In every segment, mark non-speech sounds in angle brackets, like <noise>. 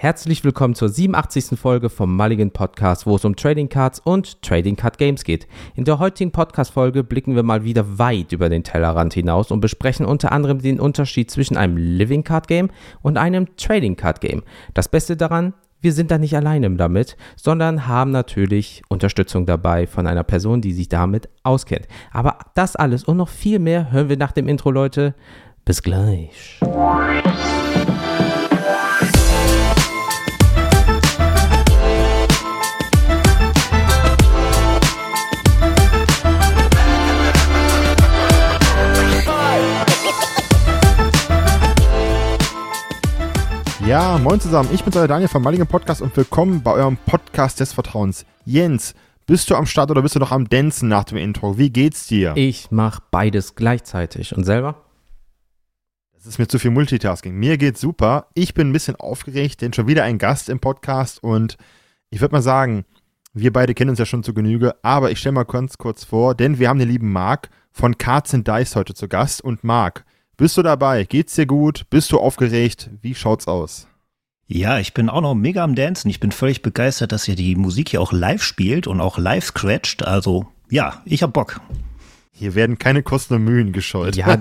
Herzlich willkommen zur 87. Folge vom Mulligan Podcast, wo es um Trading Cards und Trading Card Games geht. In der heutigen Podcast-Folge blicken wir mal wieder weit über den Tellerrand hinaus und besprechen unter anderem den Unterschied zwischen einem Living Card Game und einem Trading Card Game. Das Beste daran, wir sind da nicht alleine damit, sondern haben natürlich Unterstützung dabei von einer Person, die sich damit auskennt. Aber das alles und noch viel mehr hören wir nach dem Intro, Leute. Bis gleich. Ja, moin zusammen. Ich bin euer Daniel vom Mulligan Podcast und willkommen bei eurem Podcast des Vertrauens. Jens, bist du am Start oder bist du noch am Dancen nach dem Intro? Wie geht's dir? Ich mache beides gleichzeitig. Und selber? Das ist mir zu viel Multitasking. Mir geht's super. Ich bin ein bisschen aufgeregt, denn schon wieder ein Gast im Podcast und ich würde mal sagen, wir beide kennen uns ja schon zu Genüge, aber ich stelle mal ganz kurz vor, denn wir haben den lieben Marc von Cards and Dice heute zu Gast und Marc, bist du dabei? Geht's dir gut? Bist du aufgeregt? Wie schaut's aus? Ja, ich bin auch noch mega am Dancen. Ich bin völlig begeistert, dass ihr die Musik hier auch live spielt und auch live scratcht. Also, ja, ich hab Bock. Hier werden keine Kosten und Mühen gescheut. Ja,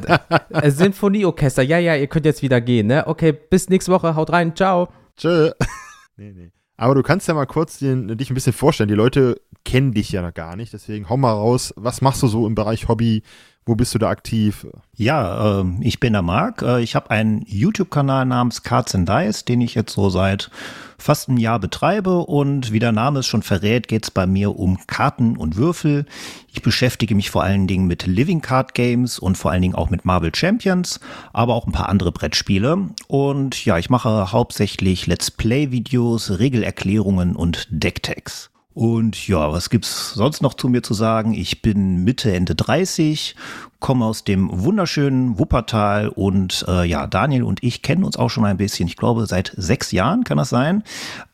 äh, Sinfonieorchester. Ja, ja, ihr könnt jetzt wieder gehen, ne? Okay, bis nächste Woche. Haut rein. Ciao. Tschö. <laughs> nee, nee. Aber du kannst ja mal kurz den, dich ein bisschen vorstellen. Die Leute kennen dich ja noch gar nicht. Deswegen hau mal raus. Was machst du so im Bereich Hobby? Wo bist du da aktiv? Ja, äh, ich bin der Marc. Äh, ich habe einen YouTube-Kanal namens Cards and Dice, den ich jetzt so seit fast einem Jahr betreibe. Und wie der Name es schon verrät, geht es bei mir um Karten und Würfel. Ich beschäftige mich vor allen Dingen mit Living Card Games und vor allen Dingen auch mit Marvel Champions, aber auch ein paar andere Brettspiele. Und ja, ich mache hauptsächlich Let's Play-Videos, Regelerklärungen und Decktags. Und ja, was gibt's sonst noch zu mir zu sagen? Ich bin Mitte, Ende 30, komme aus dem wunderschönen Wuppertal und äh, ja, Daniel und ich kennen uns auch schon ein bisschen. Ich glaube, seit sechs Jahren kann das sein.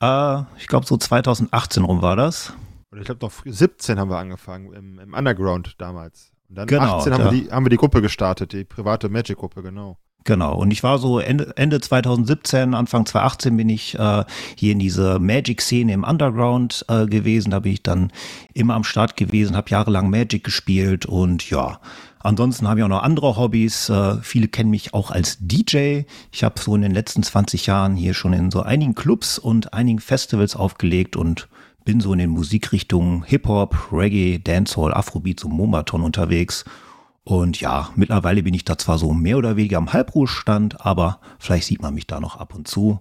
Äh, ich glaube, so 2018 rum war das. Oder ich glaube, noch 17 haben wir angefangen, im, im Underground damals. Und dann genau, 18 haben, wir die, haben wir die Gruppe gestartet, die private Magic-Gruppe, genau. Genau, und ich war so Ende, Ende 2017, Anfang 2018 bin ich äh, hier in diese Magic-Szene im Underground äh, gewesen. Da bin ich dann immer am Start gewesen, habe jahrelang Magic gespielt und ja, ansonsten habe ich auch noch andere Hobbys. Äh, viele kennen mich auch als DJ. Ich habe so in den letzten 20 Jahren hier schon in so einigen Clubs und einigen Festivals aufgelegt und bin so in den Musikrichtungen Hip-Hop, Reggae, Dancehall, Afrobeat, so Momaton unterwegs und ja, mittlerweile bin ich da zwar so mehr oder weniger am Halbruhestand, aber vielleicht sieht man mich da noch ab und zu.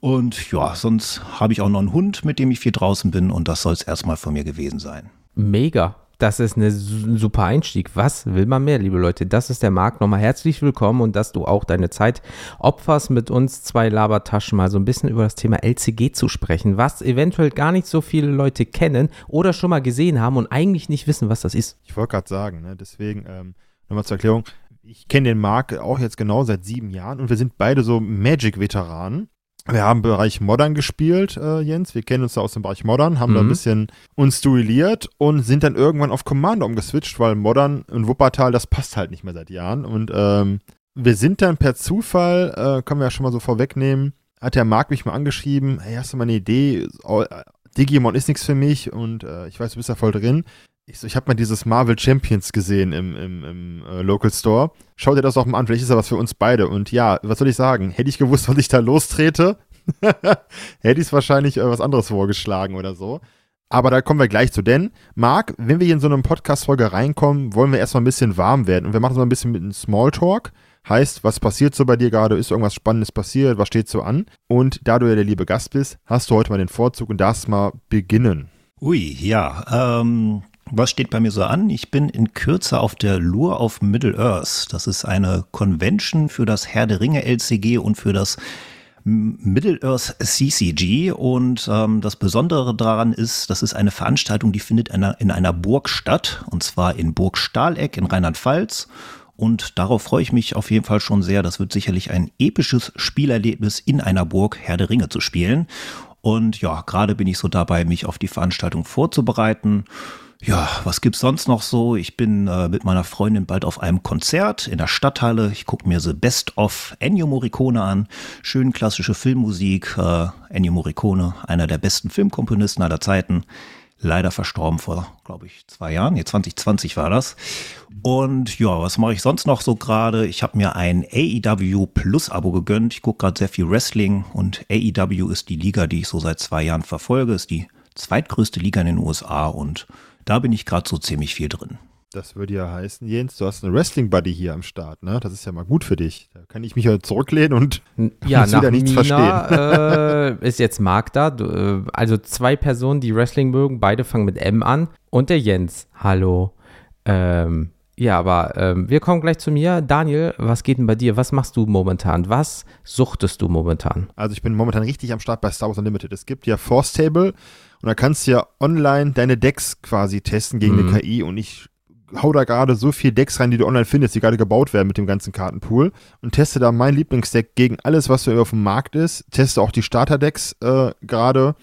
Und ja, sonst habe ich auch noch einen Hund, mit dem ich viel draußen bin und das soll es erstmal von mir gewesen sein. Mega. Das ist ein super Einstieg. Was will man mehr, liebe Leute? Das ist der Marc. Nochmal herzlich willkommen und dass du auch deine Zeit opferst, mit uns zwei Labertaschen mal so ein bisschen über das Thema LCG zu sprechen, was eventuell gar nicht so viele Leute kennen oder schon mal gesehen haben und eigentlich nicht wissen, was das ist. Ich wollte gerade sagen, ne? deswegen ähm, nochmal zur Erklärung. Ich kenne den Marc auch jetzt genau seit sieben Jahren und wir sind beide so Magic-Veteranen. Wir haben im Bereich Modern gespielt, äh, Jens. Wir kennen uns da aus dem Bereich Modern, haben mhm. da ein mhm. bisschen uns duelliert und sind dann irgendwann auf Commander umgeswitcht, weil Modern in Wuppertal, das passt halt nicht mehr seit Jahren. Und ähm, wir sind dann per Zufall, äh, können wir ja schon mal so vorwegnehmen, hat der Marc mich mal angeschrieben, hey, hast du mal eine Idee? Digimon ist nichts für mich und äh, ich weiß, du bist da voll drin. Ich, so, ich habe mal dieses Marvel Champions gesehen im, im, im äh, Local Store. Schau dir das doch mal an, vielleicht ist das was für uns beide. Und ja, was soll ich sagen? Hätte ich gewusst, was ich da lostrete, <laughs> hätte ich es wahrscheinlich äh, was anderes vorgeschlagen oder so. Aber da kommen wir gleich zu. Denn, Marc, wenn wir hier in so eine Podcast-Folge reinkommen, wollen wir erstmal ein bisschen warm werden. Und wir machen so ein bisschen mit einem Smalltalk. Heißt, was passiert so bei dir gerade? Ist irgendwas Spannendes passiert? Was steht so an? Und da du ja der liebe Gast bist, hast du heute mal den Vorzug und darfst mal beginnen. Ui, ja. Ähm, was steht bei mir so an? Ich bin in Kürze auf der Lure auf Middle-earth. Das ist eine Convention für das Herr der Ringe LCG und für das Middle-earth CCG. Und ähm, das Besondere daran ist, das ist eine Veranstaltung, die findet in einer, in einer Burg statt. Und zwar in Burg Stahleck in Rheinland-Pfalz. Und darauf freue ich mich auf jeden Fall schon sehr. Das wird sicherlich ein episches Spielerlebnis in einer Burg Herr der Ringe zu spielen. Und ja, gerade bin ich so dabei, mich auf die Veranstaltung vorzubereiten. Ja, was gibt's sonst noch so? Ich bin äh, mit meiner Freundin bald auf einem Konzert in der Stadthalle. Ich gucke mir The Best of Ennio Morricone an. Schön klassische Filmmusik. Äh, Ennio Morricone, einer der besten Filmkomponisten aller Zeiten. Leider verstorben vor, glaube ich, zwei Jahren. Nee, 2020 war das. Und ja, was mache ich sonst noch so gerade? Ich habe mir ein AEW Plus Abo gegönnt. Ich gucke gerade sehr viel Wrestling und AEW ist die Liga, die ich so seit zwei Jahren verfolge. Ist die zweitgrößte Liga in den USA und da bin ich gerade so ziemlich viel drin. Das würde ja heißen, Jens, du hast einen Wrestling-Buddy hier am Start, ne? Das ist ja mal gut für dich. Da kann ich mich ja zurücklehnen und <laughs> ja, muss wieder nichts Mina, verstehen. Äh, ist jetzt Marc da. Äh, also zwei Personen, die Wrestling mögen, beide fangen mit M an. Und der Jens. Hallo. Ähm, ja, aber ähm, wir kommen gleich zu mir. Daniel, was geht denn bei dir? Was machst du momentan? Was suchtest du momentan? Also ich bin momentan richtig am Start bei Star Wars Unlimited. Es gibt ja Force Table und da kannst du ja online deine Decks quasi testen gegen mhm. eine KI und ich hau da gerade so viel Decks rein, die du online findest, die gerade gebaut werden mit dem ganzen Kartenpool und teste da mein Lieblingsdeck gegen alles, was so auf dem Markt ist. Teste auch die Starterdecks äh, gerade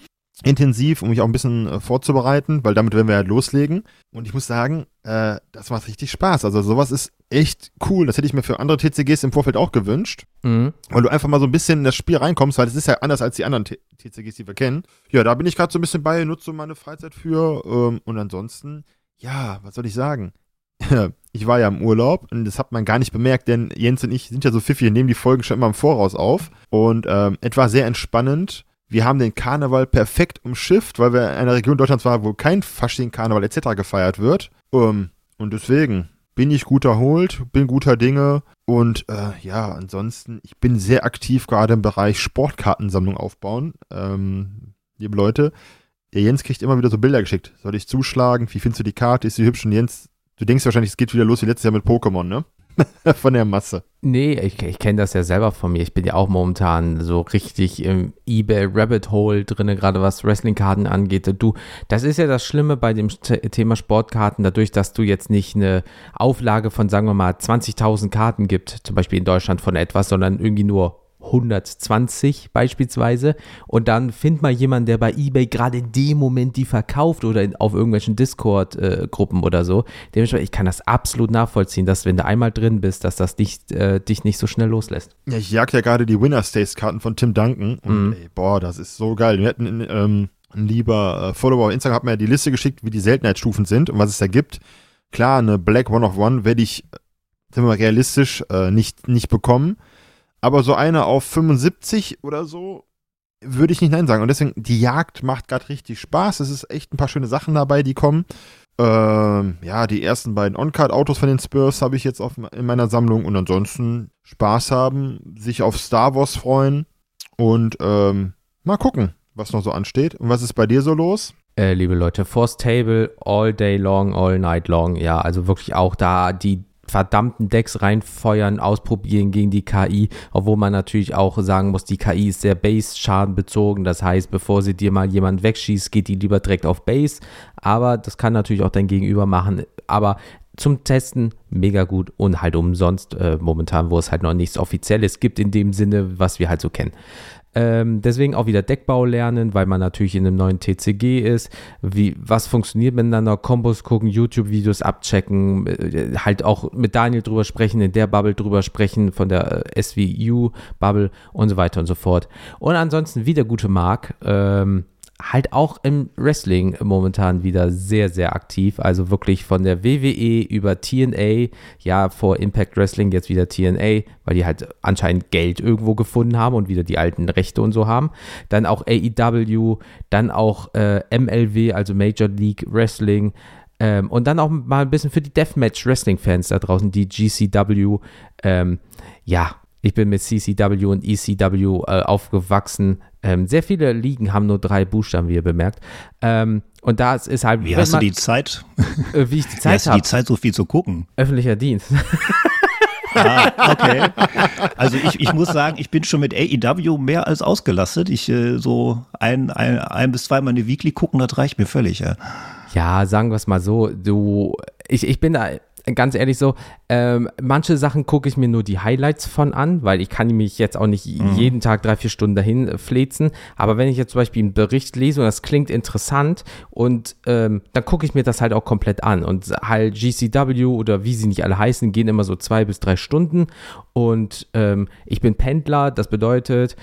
intensiv, um mich auch ein bisschen äh, vorzubereiten, weil damit werden wir ja loslegen. Und ich muss sagen, äh, das macht richtig Spaß. Also sowas ist echt cool. Das hätte ich mir für andere TCGs im Vorfeld auch gewünscht. Mhm. Weil du einfach mal so ein bisschen in das Spiel reinkommst, weil es ist ja anders als die anderen T TCGs, die wir kennen. Ja, da bin ich gerade so ein bisschen bei, nutze meine Freizeit für. Ähm, und ansonsten, ja, was soll ich sagen? <laughs> ich war ja im Urlaub und das hat man gar nicht bemerkt, denn Jens und ich sind ja so pfiffig und nehmen die Folgen schon immer im Voraus auf. Und ähm, etwa sehr entspannend wir haben den Karneval perfekt umschifft, weil wir in einer Region Deutschlands waren, wo kein Fasching, Karneval etc. gefeiert wird. Um, ähm, und deswegen bin ich gut erholt, bin guter Dinge und äh, ja, ansonsten, ich bin sehr aktiv gerade im Bereich Sportkartensammlung aufbauen. Ähm, liebe Leute, der Jens kriegt immer wieder so Bilder geschickt. Soll ich zuschlagen? Wie findest du die Karte? Ist sie hübsch? Und Jens, du denkst wahrscheinlich, es geht wieder los wie letztes Jahr mit Pokémon, ne? <laughs> von der Masse. Nee, ich, ich kenne das ja selber von mir. Ich bin ja auch momentan so richtig im eBay Rabbit Hole drin, gerade was Wrestlingkarten angeht. Du, das ist ja das Schlimme bei dem Thema Sportkarten, dadurch, dass du jetzt nicht eine Auflage von, sagen wir mal, 20.000 Karten gibt, zum Beispiel in Deutschland von etwas, sondern irgendwie nur 120 beispielsweise und dann find mal jemanden, der bei eBay gerade in dem Moment die verkauft oder in, auf irgendwelchen Discord-Gruppen äh, oder so. Dementsprechend, ich kann das absolut nachvollziehen, dass wenn du einmal drin bist, dass das nicht, äh, dich nicht so schnell loslässt. Ja, ich jag ja gerade die Winner States-Karten von Tim Duncan und mhm. ey, boah, das ist so geil. Wir hätten ähm, ein lieber äh, Follower auf Instagram hat mir ja die Liste geschickt, wie die Seltenheitsstufen sind und was es da gibt. Klar, eine Black One of One werde ich, sind wir mal realistisch, äh, nicht, nicht bekommen. Aber so eine auf 75 oder so würde ich nicht nein sagen. Und deswegen, die Jagd macht gerade richtig Spaß. Es ist echt ein paar schöne Sachen dabei, die kommen. Ähm, ja, die ersten beiden On-Card-Autos von den Spurs habe ich jetzt auf, in meiner Sammlung. Und ansonsten Spaß haben, sich auf Star Wars freuen und ähm, mal gucken, was noch so ansteht. Und was ist bei dir so los? Äh, liebe Leute, Force Table all day long, all night long. Ja, also wirklich auch da die verdammten Decks reinfeuern, ausprobieren gegen die KI, obwohl man natürlich auch sagen muss, die KI ist sehr Base-Schaden. Das heißt, bevor sie dir mal jemand wegschießt, geht die lieber direkt auf Base. Aber das kann natürlich auch dein Gegenüber machen. Aber zum Testen mega gut und halt umsonst äh, momentan, wo es halt noch nichts Offizielles gibt in dem Sinne, was wir halt so kennen. Ähm, deswegen auch wieder Deckbau lernen, weil man natürlich in einem neuen TCG ist. Wie, was funktioniert miteinander? Kombos gucken, YouTube-Videos abchecken, äh, halt auch mit Daniel drüber sprechen, in der Bubble drüber sprechen, von der äh, SVU-Bubble und so weiter und so fort. Und ansonsten wieder gute Mark. Ähm, halt auch im Wrestling momentan wieder sehr, sehr aktiv. Also wirklich von der WWE über TNA, ja, vor Impact Wrestling jetzt wieder TNA, weil die halt anscheinend Geld irgendwo gefunden haben und wieder die alten Rechte und so haben. Dann auch AEW, dann auch äh, MLW, also Major League Wrestling. Ähm, und dann auch mal ein bisschen für die Deathmatch Wrestling Fans da draußen, die GCW. Ähm, ja, ich bin mit CCW und ECW äh, aufgewachsen. Ähm, sehr viele Ligen haben nur drei Buchstaben, wie ihr bemerkt. Ähm, und da ist halt. Wie hast man, du die Zeit? Äh, wie ich die Zeit habe. die Zeit, so viel zu gucken? Öffentlicher Dienst. <laughs> ah, okay. Also ich, ich muss sagen, ich bin schon mit AEW mehr als ausgelastet. Ich äh, so ein, ein, ein bis zweimal eine Weekly gucken, das reicht mir völlig. Ja, ja sagen wir es mal so. Du, ich, ich bin da ganz ehrlich so, ähm, manche Sachen gucke ich mir nur die Highlights von an, weil ich kann mich jetzt auch nicht mhm. jeden Tag drei, vier Stunden dahin äh, flezen. Aber wenn ich jetzt zum Beispiel einen Bericht lese und das klingt interessant und ähm, dann gucke ich mir das halt auch komplett an. Und halt GCW oder wie sie nicht alle heißen, gehen immer so zwei bis drei Stunden. Und ähm, ich bin Pendler, das bedeutet,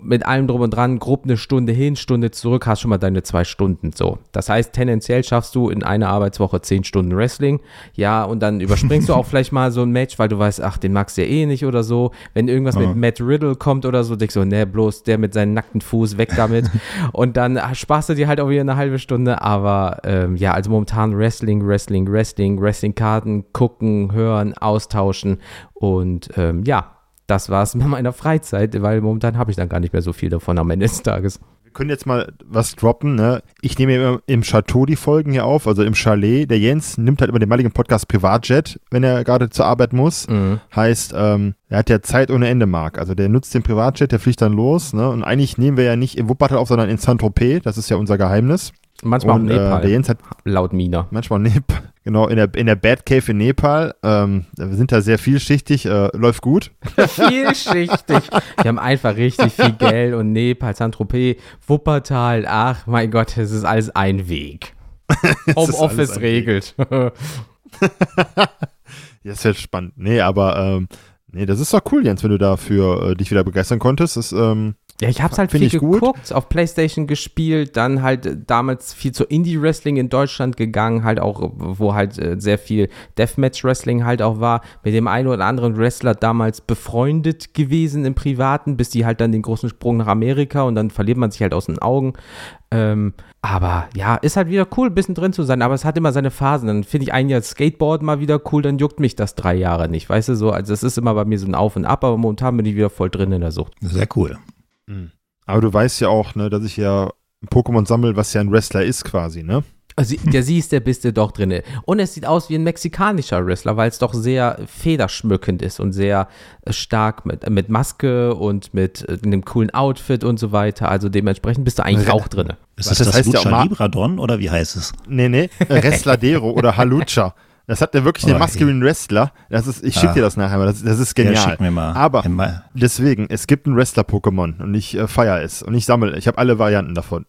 mit allem drum und dran, grob eine Stunde hin, Stunde zurück, hast schon mal deine zwei Stunden. So. Das heißt, tendenziell schaffst du in einer Arbeitswoche zehn Stunden Wrestling. Ja, und dann überspringst du <laughs> auch vielleicht mal so ein Match, weil du weißt, ach, den magst du ja eh nicht oder so. Wenn irgendwas ja. mit Matt Riddle kommt oder so, denkst du, ne, bloß der mit seinem nackten Fuß, weg damit. <laughs> und dann sparst du dir halt auch wieder eine halbe Stunde. Aber ähm, ja, also momentan Wrestling, Wrestling, Wrestling, Wrestling-Karten, gucken, hören, austauschen. Und ähm, ja, das war es mit meiner Freizeit, weil momentan habe ich dann gar nicht mehr so viel davon am Ende des Tages. Wir können jetzt mal was droppen. Ne? Ich nehme immer im Chateau die Folgen hier auf, also im Chalet. Der Jens nimmt halt immer den maligen Podcast Privatjet, wenn er gerade zur Arbeit muss. Mhm. Heißt, ähm, er hat ja Zeit ohne Ende, Mark. Also der nutzt den Privatjet, der fliegt dann los. Ne? Und eigentlich nehmen wir ja nicht in Wuppertal auf, sondern in Saint-Tropez. Das ist ja unser Geheimnis. Manchmal und, auch Nepal. Äh, der Jens hat, laut Mina. Manchmal Nepal. <laughs> Genau, in der, in der Batcave in Nepal. Ähm, wir sind da sehr vielschichtig, äh, läuft gut. <laughs> vielschichtig. Wir haben einfach richtig viel <laughs> Geld und Nepal, Saint-Tropez, Wuppertal. Ach mein Gott, es ist alles ein Weg. Homeoffice regelt. das wird spannend. Nee, aber ähm, nee, das ist doch cool, Jens, wenn du dafür äh, dich wieder begeistern konntest. Das, ähm, ja, ich hab's halt viel geguckt, gut. auf Playstation gespielt, dann halt äh, damals viel zu Indie-Wrestling in Deutschland gegangen, halt auch, wo halt äh, sehr viel Deathmatch-Wrestling halt auch war, mit dem einen oder anderen Wrestler damals befreundet gewesen im Privaten, bis die halt dann den großen Sprung nach Amerika und dann verliert man sich halt aus den Augen. Ähm, aber ja, ist halt wieder cool, ein bisschen drin zu sein, aber es hat immer seine Phasen. Dann finde ich ein Jahr Skateboard mal wieder cool, dann juckt mich das drei Jahre nicht, weißt du so. Also es ist immer bei mir so ein Auf und Ab, aber momentan bin ich wieder voll drin in der Sucht. Sehr cool. Mhm. Aber du weißt ja auch, ne, dass ich ja Pokémon sammle, was ja ein Wrestler ist quasi, ne? Also, der siehst, der bist du doch drin. Und es sieht aus wie ein mexikanischer Wrestler, weil es doch sehr federschmückend ist und sehr äh, stark mit, mit Maske und mit äh, einem coolen Outfit und so weiter. Also dementsprechend bist du eigentlich auch drin. Ist das, das, das heißt Lucha ja Libradon oder wie heißt es? Nee, nee, Wrestladero oder Halucha. <laughs> Das hat der wirklich oh, den Masculine Wrestler. Das ist, ich schicke ah. dir das nachher mal. Das, das ist genial. Ja, schick mir mal. Aber mal. deswegen, es gibt ein Wrestler-Pokémon und ich äh, feiere es und ich sammle. Ich habe alle Varianten davon.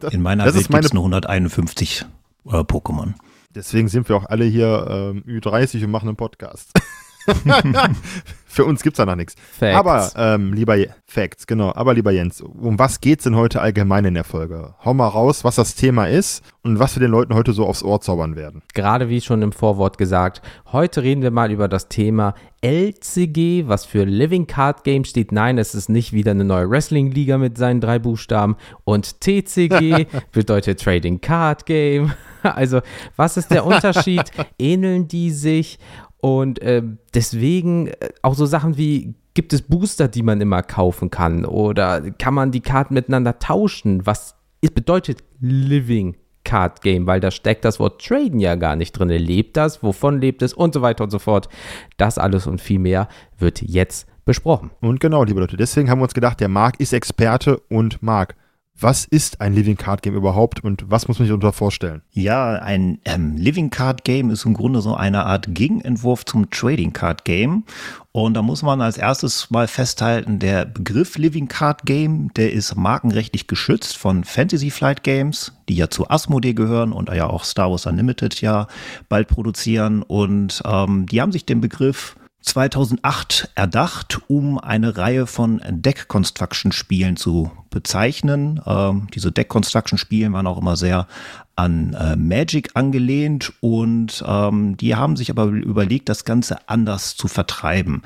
das, <laughs> In meiner Welt gibt es nur 151 äh, Pokémon. Deswegen sind wir auch alle hier ähm, Ü30 und machen einen Podcast. <laughs> <laughs> Für uns gibt es da noch nichts. Aber, ähm, lieber Facts, genau. Aber lieber Jens, um was geht es denn heute allgemein in der Folge? Hau mal raus, was das Thema ist und was wir den Leuten heute so aufs Ohr zaubern werden. Gerade wie schon im Vorwort gesagt, heute reden wir mal über das Thema LCG, was für Living Card Game steht. Nein, es ist nicht wieder eine neue Wrestling-Liga mit seinen drei Buchstaben. Und TCG <laughs> bedeutet Trading Card Game. <laughs> Also, was ist der Unterschied? Ähneln die sich? Und äh, deswegen äh, auch so Sachen wie, gibt es Booster, die man immer kaufen kann? Oder kann man die Karten miteinander tauschen? Was bedeutet Living Card Game? Weil da steckt das Wort Traden ja gar nicht drin. Lebt das? Wovon lebt es? Und so weiter und so fort. Das alles und viel mehr wird jetzt besprochen. Und genau, liebe Leute, deswegen haben wir uns gedacht, der Marc ist Experte und Marc, was ist ein Living Card Game überhaupt und was muss man sich darunter vorstellen? Ja, ein ähm, Living Card Game ist im Grunde so eine Art Gegenentwurf zum Trading Card Game. Und da muss man als erstes mal festhalten, der Begriff Living Card Game, der ist markenrechtlich geschützt von Fantasy Flight Games, die ja zu Asmodee gehören und ja auch Star Wars Unlimited ja bald produzieren. Und ähm, die haben sich den Begriff 2008 erdacht, um eine Reihe von Deck Construction Spielen zu bezeichnen. Ähm, diese Deck Construction Spiele waren auch immer sehr an äh, Magic angelehnt und ähm, die haben sich aber überlegt, das Ganze anders zu vertreiben.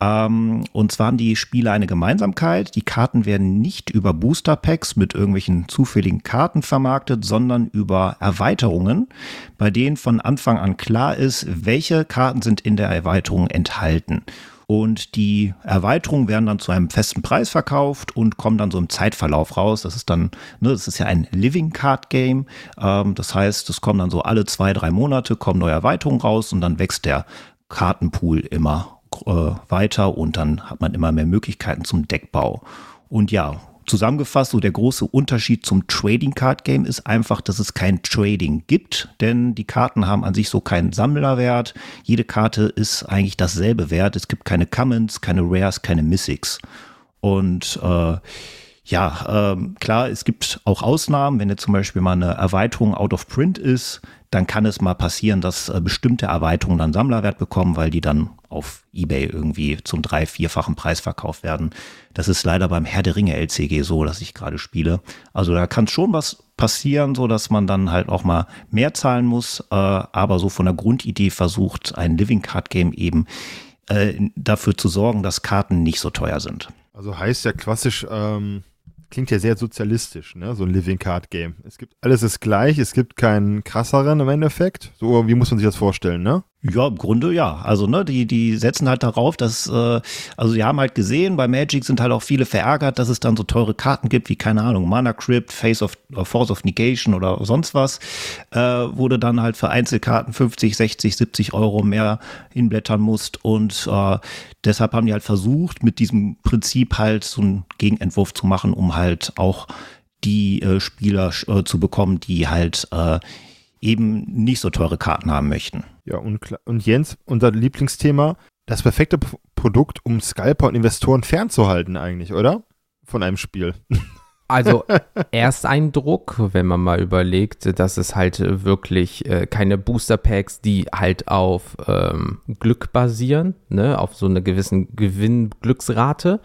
Ähm, und zwar haben die Spiele eine Gemeinsamkeit. Die Karten werden nicht über Booster Packs mit irgendwelchen zufälligen Karten vermarktet, sondern über Erweiterungen, bei denen von Anfang an klar ist, welche Karten sind in der Erweiterung enthalten. Und die Erweiterungen werden dann zu einem festen Preis verkauft und kommen dann so im Zeitverlauf raus. Das ist dann, ne, das ist ja ein Living Card Game. Ähm, das heißt, es kommen dann so alle zwei, drei Monate kommen neue Erweiterungen raus und dann wächst der Kartenpool immer äh, weiter und dann hat man immer mehr Möglichkeiten zum Deckbau. Und ja, zusammengefasst, so der große Unterschied zum Trading Card Game ist einfach, dass es kein Trading gibt, denn die Karten haben an sich so keinen Sammlerwert. Jede Karte ist eigentlich dasselbe Wert. Es gibt keine Commons, keine Rares, keine Mythics. Und äh, ja, ähm, klar, es gibt auch Ausnahmen. Wenn jetzt zum Beispiel mal eine Erweiterung out of print ist, dann kann es mal passieren, dass äh, bestimmte Erweiterungen dann Sammlerwert bekommen, weil die dann auf Ebay irgendwie zum drei-, vierfachen Preis verkauft werden. Das ist leider beim Herr der Ringe LCG so, dass ich gerade spiele. Also da kann schon was passieren, so dass man dann halt auch mal mehr zahlen muss, äh, aber so von der Grundidee versucht, ein Living Card Game eben äh, dafür zu sorgen, dass Karten nicht so teuer sind. Also heißt ja klassisch, ähm, klingt ja sehr sozialistisch, ne? So ein Living Card Game. Es gibt alles ist gleich, es gibt keinen krasseren im Endeffekt. So, wie muss man sich das vorstellen, ne? Ja, im Grunde ja. Also, ne, die, die setzen halt darauf, dass, äh, also sie haben halt gesehen, bei Magic sind halt auch viele verärgert, dass es dann so teure Karten gibt, wie, keine Ahnung, Mana Crypt, Face of, uh, Force of Negation oder sonst was, äh, wo du dann halt für Einzelkarten 50, 60, 70 Euro mehr hinblättern musst. Und äh, deshalb haben die halt versucht, mit diesem Prinzip halt so einen Gegenentwurf zu machen, um halt auch die äh, Spieler äh, zu bekommen, die halt äh, eben nicht so teure Karten haben möchten. Ja, und, und Jens, unser Lieblingsthema, das perfekte P Produkt, um Scalper und Investoren fernzuhalten eigentlich, oder? Von einem Spiel. <laughs> Also Ersteindruck, wenn man mal überlegt, dass es halt wirklich äh, keine Booster Packs, die halt auf ähm, Glück basieren, ne, auf so einer gewissen Gewinn-Glücksrate,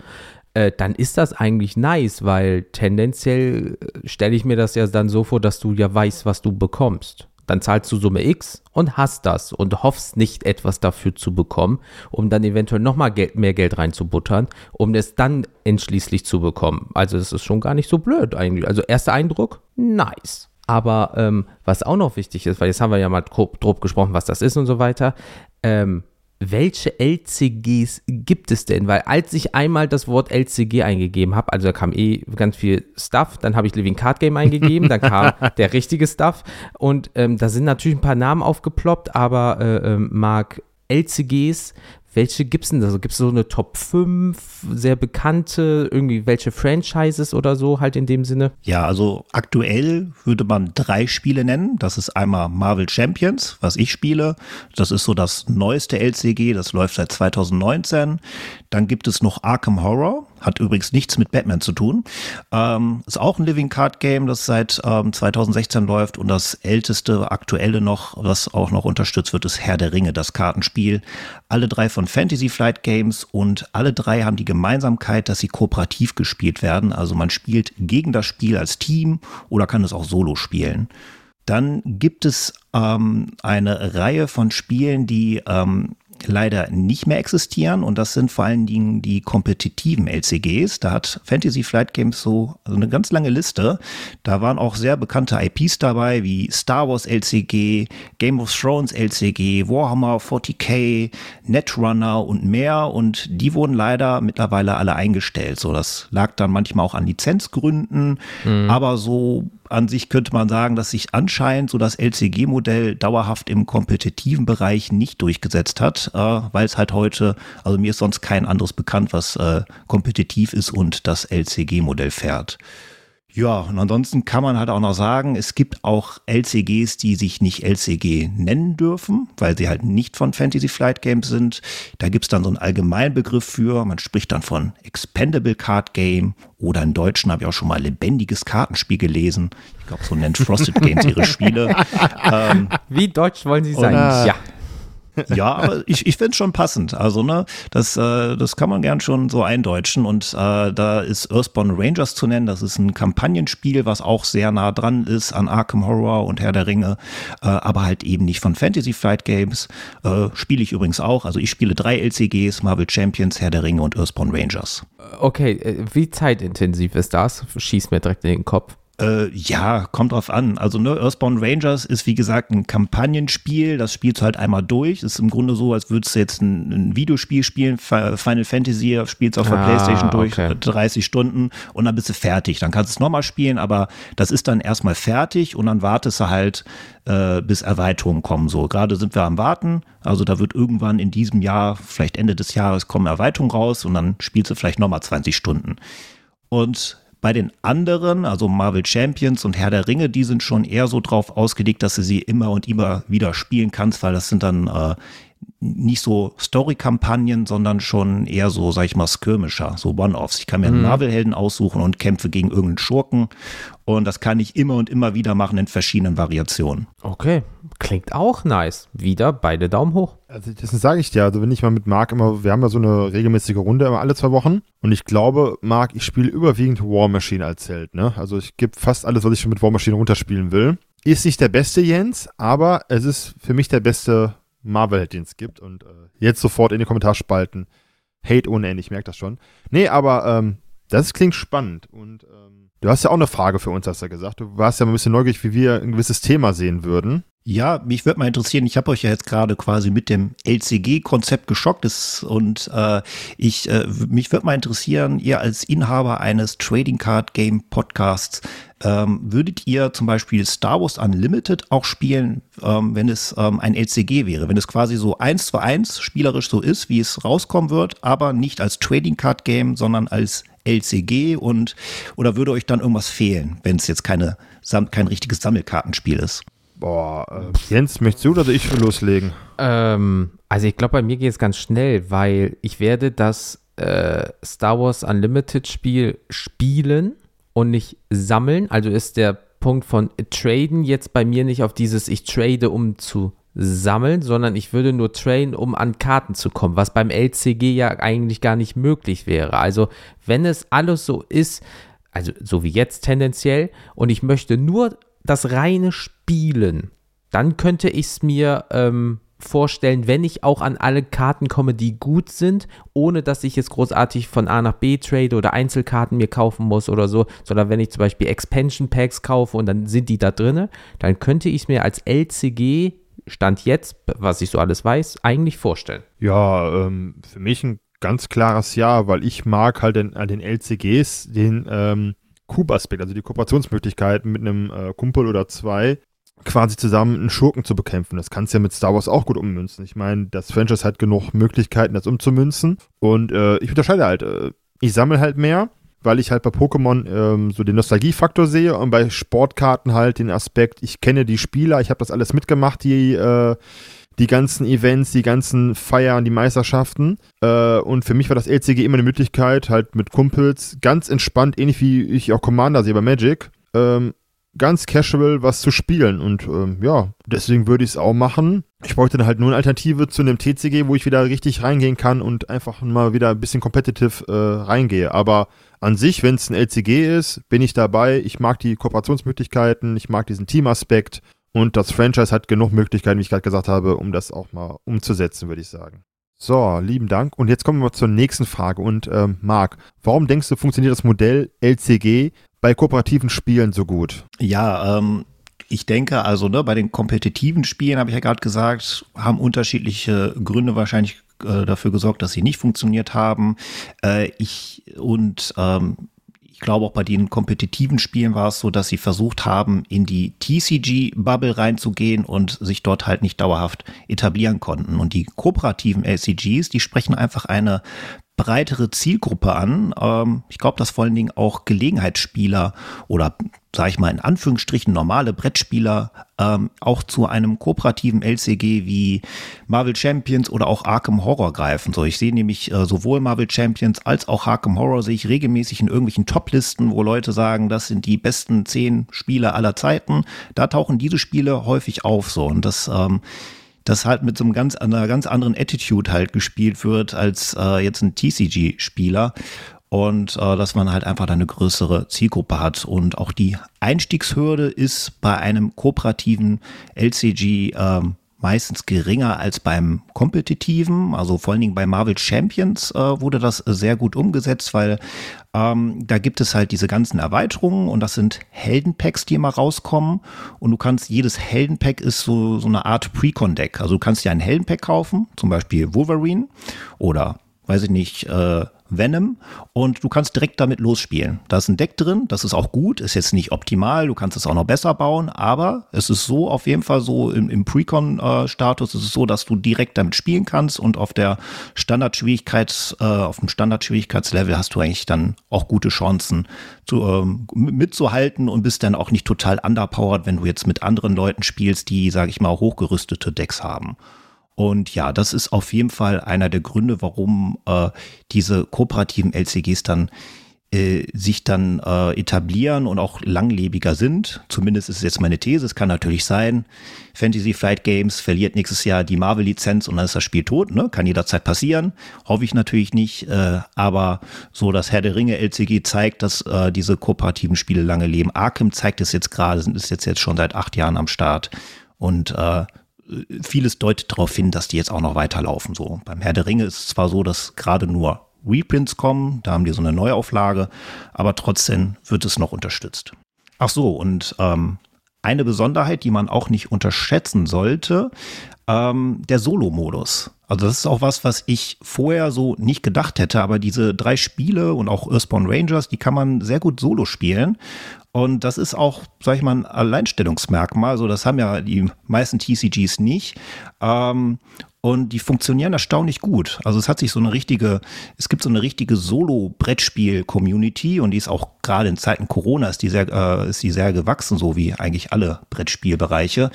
äh, dann ist das eigentlich nice, weil tendenziell äh, stelle ich mir das ja dann so vor, dass du ja weißt, was du bekommst. Dann zahlst du Summe X und hast das und hoffst nicht etwas dafür zu bekommen, um dann eventuell nochmal Geld, mehr Geld reinzubuttern, um es dann entschließlich zu bekommen. Also das ist schon gar nicht so blöd eigentlich. Also erster Eindruck, nice. Aber ähm, was auch noch wichtig ist, weil jetzt haben wir ja mal grob, grob gesprochen, was das ist und so weiter. Ähm, welche LCGs gibt es denn? Weil als ich einmal das Wort LCG eingegeben habe, also da kam eh ganz viel Stuff, dann habe ich Living Card Game eingegeben, dann kam <laughs> der richtige Stuff und ähm, da sind natürlich ein paar Namen aufgeploppt, aber äh, äh, Marc, LCGs, welche gibt es denn da? Also gibt es so eine Top 5, sehr bekannte, irgendwie welche Franchises oder so halt in dem Sinne? Ja, also aktuell würde man drei Spiele nennen. Das ist einmal Marvel Champions, was ich spiele. Das ist so das neueste LCG, das läuft seit 2019. Dann gibt es noch Arkham Horror, hat übrigens nichts mit Batman zu tun. Ähm, ist auch ein Living Card Game, das seit ähm, 2016 läuft und das älteste aktuelle noch, was auch noch unterstützt wird, ist Herr der Ringe, das Kartenspiel. Alle drei von Fantasy Flight Games und alle drei haben die Gemeinsamkeit, dass sie kooperativ gespielt werden. Also man spielt gegen das Spiel als Team oder kann es auch solo spielen. Dann gibt es ähm, eine Reihe von Spielen, die ähm, leider nicht mehr existieren und das sind vor allen Dingen die kompetitiven LCGs. Da hat Fantasy Flight Games so also eine ganz lange Liste. Da waren auch sehr bekannte IPs dabei, wie Star Wars LCG, Game of Thrones LCG, Warhammer 40k, Netrunner und mehr und die wurden leider mittlerweile alle eingestellt. So, das lag dann manchmal auch an Lizenzgründen, mhm. aber so an sich könnte man sagen, dass sich anscheinend so das LCG-Modell dauerhaft im kompetitiven Bereich nicht durchgesetzt hat, äh, weil es halt heute, also mir ist sonst kein anderes bekannt, was äh, kompetitiv ist und das LCG-Modell fährt. Ja, und ansonsten kann man halt auch noch sagen, es gibt auch LCGs, die sich nicht LCG nennen dürfen, weil sie halt nicht von Fantasy Flight Games sind. Da gibt's dann so einen Allgemeinbegriff für. Man spricht dann von Expendable Card Game oder in Deutschen habe ich auch schon mal lebendiges Kartenspiel gelesen. Ich glaube, so nennt Frosted Games ihre Spiele. <laughs> ähm, Wie deutsch wollen Sie sein? ja ja, aber ich, ich finde schon passend. Also, ne, das, äh, das kann man gern schon so eindeutschen. Und äh, da ist Earthbound Rangers zu nennen. Das ist ein Kampagnenspiel, was auch sehr nah dran ist an Arkham Horror und Herr der Ringe, äh, aber halt eben nicht von Fantasy Flight Games. Äh, spiele ich übrigens auch. Also ich spiele drei LCGs, Marvel Champions, Herr der Ringe und Earthbound Rangers. Okay, äh, wie zeitintensiv ist das? Schieß mir direkt in den Kopf. Äh, ja, kommt drauf an. Also, ne, Earthbound Rangers ist wie gesagt ein Kampagnenspiel. Das spielst du halt einmal durch. Ist im Grunde so, als würdest du jetzt ein, ein Videospiel spielen. Final Fantasy spielst auf der ah, Playstation durch okay. 30 Stunden und dann bist du fertig. Dann kannst du es nochmal spielen, aber das ist dann erstmal fertig und dann wartest du halt, äh, bis Erweiterungen kommen. So, gerade sind wir am Warten. Also, da wird irgendwann in diesem Jahr, vielleicht Ende des Jahres, kommen Erweiterungen raus und dann spielst du vielleicht nochmal 20 Stunden. Und Bei den anderen, also Marvel Champions und Herr der Ringe, die sind schon eher so drauf ausgelegt, dass du sie immer und immer wieder spielen kannst, weil das sind dann äh, nicht so Story-Kampagnen, sondern schon eher so, sag ich mal, Skirmisher, so One-Offs. Ich kann mir einen mhm. Marvel-Helden aussuchen und kämpfe gegen irgendeinen Schurken. Und das kann ich immer und immer wieder machen in verschiedenen Variationen. Okay, klingt auch nice. Wieder beide Daumen hoch. Also das sage ich dir. Also wenn ich mal mit Marc immer, wir haben ja so eine regelmäßige Runde immer alle zwei Wochen. Und ich glaube, Marc, ich spiele überwiegend War Machine als Held. Ne? Also ich gebe fast alles, was ich schon mit War Machine runterspielen will. Ist nicht der beste Jens, aber es ist für mich der beste Marvel, den es gibt. Und äh, jetzt sofort in die Kommentarspalten. Hate ohne Ende, ich merke das schon. Nee, aber ähm, das klingt spannend. Und ähm, du hast ja auch eine Frage für uns, hast du gesagt. Du warst ja ein bisschen neugierig, wie wir ein gewisses Thema sehen würden. Ja, mich würde mal interessieren, ich habe euch ja jetzt gerade quasi mit dem LCG-Konzept geschockt ist und äh, ich äh, mich würde mal interessieren, ihr als Inhaber eines Trading Card Game Podcasts, ähm, würdet ihr zum Beispiel Star Wars Unlimited auch spielen, ähm, wenn es ähm, ein LCG wäre, wenn es quasi so eins zu eins spielerisch so ist, wie es rauskommen wird, aber nicht als Trading Card Game, sondern als LCG und oder würde euch dann irgendwas fehlen, wenn es jetzt keine kein richtiges Sammelkartenspiel ist? Boah, äh, Jens, möchtest du oder soll ich loslegen? Ähm, also ich glaube, bei mir geht es ganz schnell, weil ich werde das äh, Star Wars Unlimited Spiel spielen und nicht sammeln. Also ist der Punkt von Traden jetzt bei mir nicht auf dieses Ich trade, um zu sammeln, sondern ich würde nur traden, um an Karten zu kommen, was beim LCG ja eigentlich gar nicht möglich wäre. Also wenn es alles so ist, also so wie jetzt tendenziell, und ich möchte nur das reine Spielen, dann könnte ich es mir ähm, vorstellen, wenn ich auch an alle Karten komme, die gut sind, ohne dass ich jetzt großartig von A nach B trade oder Einzelkarten mir kaufen muss oder so, sondern wenn ich zum Beispiel Expansion Packs kaufe und dann sind die da drin, dann könnte ich es mir als LCG Stand jetzt, was ich so alles weiß, eigentlich vorstellen. Ja, ähm, für mich ein ganz klares Ja, weil ich mag halt den, an den LCGs den ähm, Cube-Aspekt, also die Kooperationsmöglichkeiten mit einem äh, Kumpel oder zwei, quasi zusammen einen Schurken zu bekämpfen. Das kannst du ja mit Star Wars auch gut ummünzen. Ich meine, das Franchise hat genug Möglichkeiten, das umzumünzen. Und äh, ich unterscheide halt, äh, ich sammle halt mehr, weil ich halt bei Pokémon ähm, so den Nostalgiefaktor sehe und bei Sportkarten halt den Aspekt, ich kenne die Spieler, ich habe das alles mitgemacht, die äh, die ganzen Events, die ganzen Feiern, die Meisterschaften. Äh, und für mich war das LCG immer eine Möglichkeit, halt mit Kumpels ganz entspannt, ähnlich wie ich auch Commander sehe bei Magic, ähm, ganz casual was zu spielen. Und ähm, ja, deswegen würde ich es auch machen. Ich bräuchte dann halt nur eine Alternative zu einem TCG, wo ich wieder richtig reingehen kann und einfach mal wieder ein bisschen competitive äh, reingehe. Aber an sich, wenn es ein LCG ist, bin ich dabei. Ich mag die Kooperationsmöglichkeiten, ich mag diesen Teamaspekt und das Franchise hat genug Möglichkeiten, wie ich gerade gesagt habe, um das auch mal umzusetzen, würde ich sagen. So, lieben Dank. Und jetzt kommen wir zur nächsten Frage. Und ähm, Marc, warum denkst du, funktioniert das Modell LCG bei kooperativen Spielen so gut? Ja, ähm, ich denke also, ne, bei den kompetitiven Spielen, habe ich ja gerade gesagt, haben unterschiedliche Gründe wahrscheinlich äh, dafür gesorgt, dass sie nicht funktioniert haben. Äh, ich und ähm, glaube, auch bei den kompetitiven Spielen war es so, dass sie versucht haben, in die TCG-Bubble reinzugehen und sich dort halt nicht dauerhaft etablieren konnten. Und die kooperativen LCGs, die sprechen einfach eine breitere Zielgruppe an. Ähm, ich glaube, dass vor allen Dingen auch Gelegenheitsspieler oder sage ich mal in Anführungsstrichen normale Brettspieler ähm, auch zu einem kooperativen LCG wie Marvel Champions oder auch Arkham Horror greifen. So, ich sehe nämlich äh, sowohl Marvel Champions als auch Arkham Horror sehe ich regelmäßig in irgendwelchen Toplisten, wo Leute sagen, das sind die besten zehn Spiele aller Zeiten. Da tauchen diese Spiele häufig auf so und das ähm, das halt mit so einem ganz, einer ganz anderen Attitude halt gespielt wird als äh, jetzt ein TCG-Spieler und äh, dass man halt einfach eine größere Zielgruppe hat. Und auch die Einstiegshürde ist bei einem kooperativen LCG ähm, meistens geringer als beim kompetitiven. Also vor allen Dingen bei Marvel Champions äh, wurde das sehr gut umgesetzt, weil ähm, da gibt es halt diese ganzen Erweiterungen und das sind Heldenpacks, die immer rauskommen. Und du kannst, jedes Heldenpack ist so, so eine Art Precon-Deck. Also du kannst dir ein Heldenpack kaufen, zum Beispiel Wolverine oder weiß ich nicht, äh, Venom und du kannst direkt damit losspielen. Da ist ein Deck drin, das ist auch gut, ist jetzt nicht optimal, du kannst es auch noch besser bauen, aber es ist so auf jeden Fall so im, im Precon-Status ist es so, dass du direkt damit spielen kannst und auf der Standardschwierigkeits, äh, auf dem Standardschwierigkeitslevel hast du eigentlich dann auch gute Chancen zu, ähm, mitzuhalten und bist dann auch nicht total underpowered, wenn du jetzt mit anderen Leuten spielst, die, sage ich mal, hochgerüstete Decks haben. Und ja, das ist auf jeden Fall einer der Gründe, warum äh, diese kooperativen LCGs dann äh, sich dann äh, etablieren und auch langlebiger sind. Zumindest ist es jetzt meine These. Es kann natürlich sein, Fantasy Flight Games verliert nächstes Jahr die Marvel-Lizenz und dann ist das Spiel tot. Ne? Kann jederzeit passieren. Hoffe ich natürlich nicht. Äh, aber so das Herr der Ringe LCG zeigt, dass äh, diese kooperativen Spiele lange leben. Arkham zeigt es jetzt gerade, ist jetzt, jetzt schon seit acht Jahren am Start. Und äh, vieles deutet darauf hin, dass die jetzt auch noch weiterlaufen. So beim Herr der Ringe ist es zwar so, dass gerade nur Reprints kommen, da haben die so eine Neuauflage, aber trotzdem wird es noch unterstützt. Ach so, und ähm, eine Besonderheit, die man auch nicht unterschätzen sollte, ähm, der Solo-Modus. Also das ist auch was, was ich vorher so nicht gedacht hätte, aber diese drei Spiele und auch Earthbound Rangers, die kann man sehr gut solo spielen. Und das ist auch, sag ich mal, ein Alleinstellungsmerkmal. Also das haben ja die meisten TCGs nicht. Ähm, und die funktionieren erstaunlich gut. Also es hat sich so eine richtige, es gibt so eine richtige Solo-Brettspiel-Community und die ist auch gerade in Zeiten Corona ist die sehr, äh, ist die sehr gewachsen, so wie eigentlich alle Brettspielbereiche.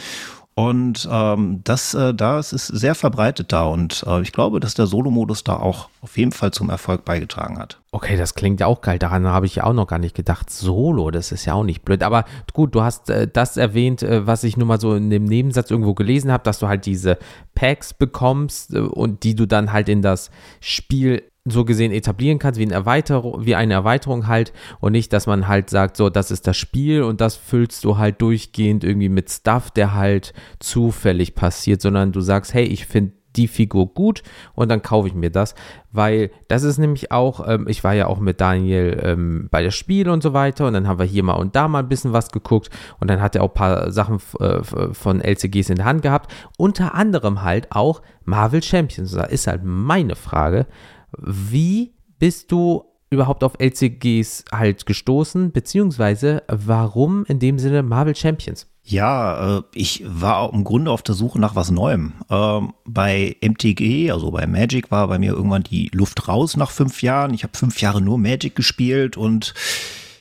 Und ähm, das, äh, das ist sehr verbreitet da und äh, ich glaube, dass der Solo-Modus da auch auf jeden Fall zum Erfolg beigetragen hat. Okay, das klingt ja auch geil. Daran habe ich ja auch noch gar nicht gedacht. Solo, das ist ja auch nicht blöd. Aber gut, du hast äh, das erwähnt, äh, was ich nur mal so in dem Nebensatz irgendwo gelesen habe, dass du halt diese Packs bekommst äh, und die du dann halt in das Spiel so gesehen etablieren kannst, wie, eine Erweiterung, wie eine Erweiterung halt und nicht, dass man halt sagt, so, das ist das Spiel und das füllst du halt durchgehend irgendwie mit Stuff, der halt zufällig passiert, sondern du sagst, hey, ich finde die Figur gut und dann kaufe ich mir das, weil das ist nämlich auch, ähm, ich war ja auch mit Daniel ähm, bei der Spiel und so weiter und dann haben wir hier mal und da mal ein bisschen was geguckt und dann hat er auch ein paar Sachen äh, von LCGs in der Hand gehabt, unter anderem halt auch Marvel Champions. Da ist halt meine Frage, wie bist du überhaupt auf LCGs halt gestoßen, beziehungsweise warum in dem Sinne Marvel Champions? Ja, äh, ich war im Grunde auf der Suche nach was Neuem. Ähm, bei MTG, also bei Magic, war bei mir irgendwann die Luft raus nach fünf Jahren. Ich habe fünf Jahre nur Magic gespielt und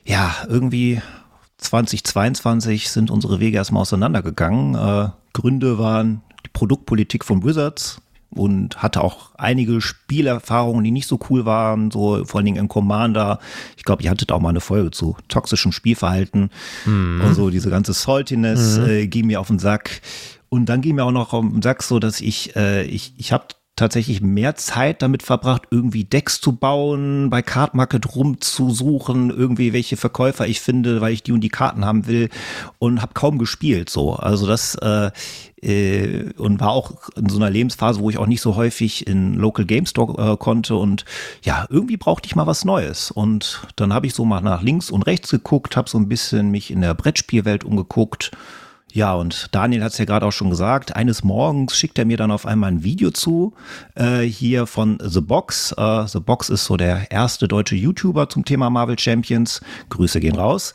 ja, irgendwie 2022 sind unsere Wege erstmal auseinandergegangen. Äh, Gründe waren die Produktpolitik von Wizards, und hatte auch einige Spielerfahrungen, die nicht so cool waren, so vor allen Dingen in Commander. Ich glaube, ihr hattet auch mal eine Folge zu toxischem Spielverhalten mhm. und so diese ganze Saltiness mhm. äh, ging mir auf den Sack. Und dann ging mir auch noch auf den Sack so, dass ich, äh, ich, ich habe tatsächlich mehr Zeit damit verbracht, irgendwie Decks zu bauen, bei Card Market rumzusuchen, irgendwie welche Verkäufer ich finde, weil ich die und die Karten haben will und habe kaum gespielt so. Also das äh, äh, und war auch in so einer Lebensphase, wo ich auch nicht so häufig in Local Game Store äh, konnte. Und ja, irgendwie brauchte ich mal was Neues. Und dann habe ich so mal nach links und rechts geguckt, habe so ein bisschen mich in der Brettspielwelt umgeguckt ja, und Daniel hat es ja gerade auch schon gesagt, eines Morgens schickt er mir dann auf einmal ein Video zu, äh, hier von The Box. Äh, The Box ist so der erste deutsche YouTuber zum Thema Marvel Champions. Grüße gehen raus.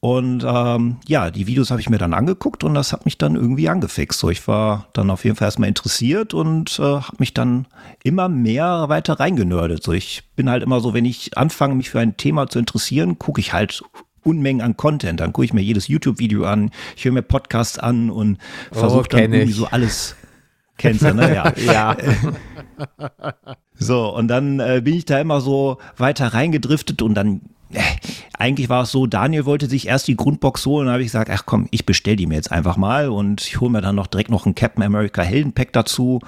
Und ähm, ja, die Videos habe ich mir dann angeguckt und das hat mich dann irgendwie angefixt. So, ich war dann auf jeden Fall erstmal interessiert und äh, habe mich dann immer mehr weiter reingenördet. So, ich bin halt immer so, wenn ich anfange, mich für ein Thema zu interessieren, gucke ich halt Unmengen an Content. Dann gucke ich mir jedes YouTube-Video an, ich höre mir Podcasts an und versuche oh, dann irgendwie ich. so alles. Kennst du, ne? Ja. <laughs> ja. <laughs> so, und dann äh, bin ich da immer so weiter reingedriftet und dann äh, eigentlich war es so, Daniel wollte sich erst die Grundbox holen, dann habe ich gesagt, ach komm, ich bestell die mir jetzt einfach mal und ich hole mir dann noch direkt noch ein Captain America Heldenpack dazu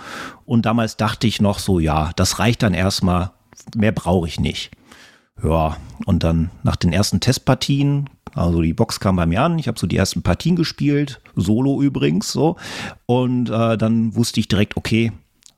und damals dachte ich noch so, ja, das reicht dann erstmal, mehr brauche ich nicht. Ja, und dann nach den ersten Testpartien, also die Box kam bei mir an, ich habe so die ersten Partien gespielt, solo übrigens so, und äh, dann wusste ich direkt, okay,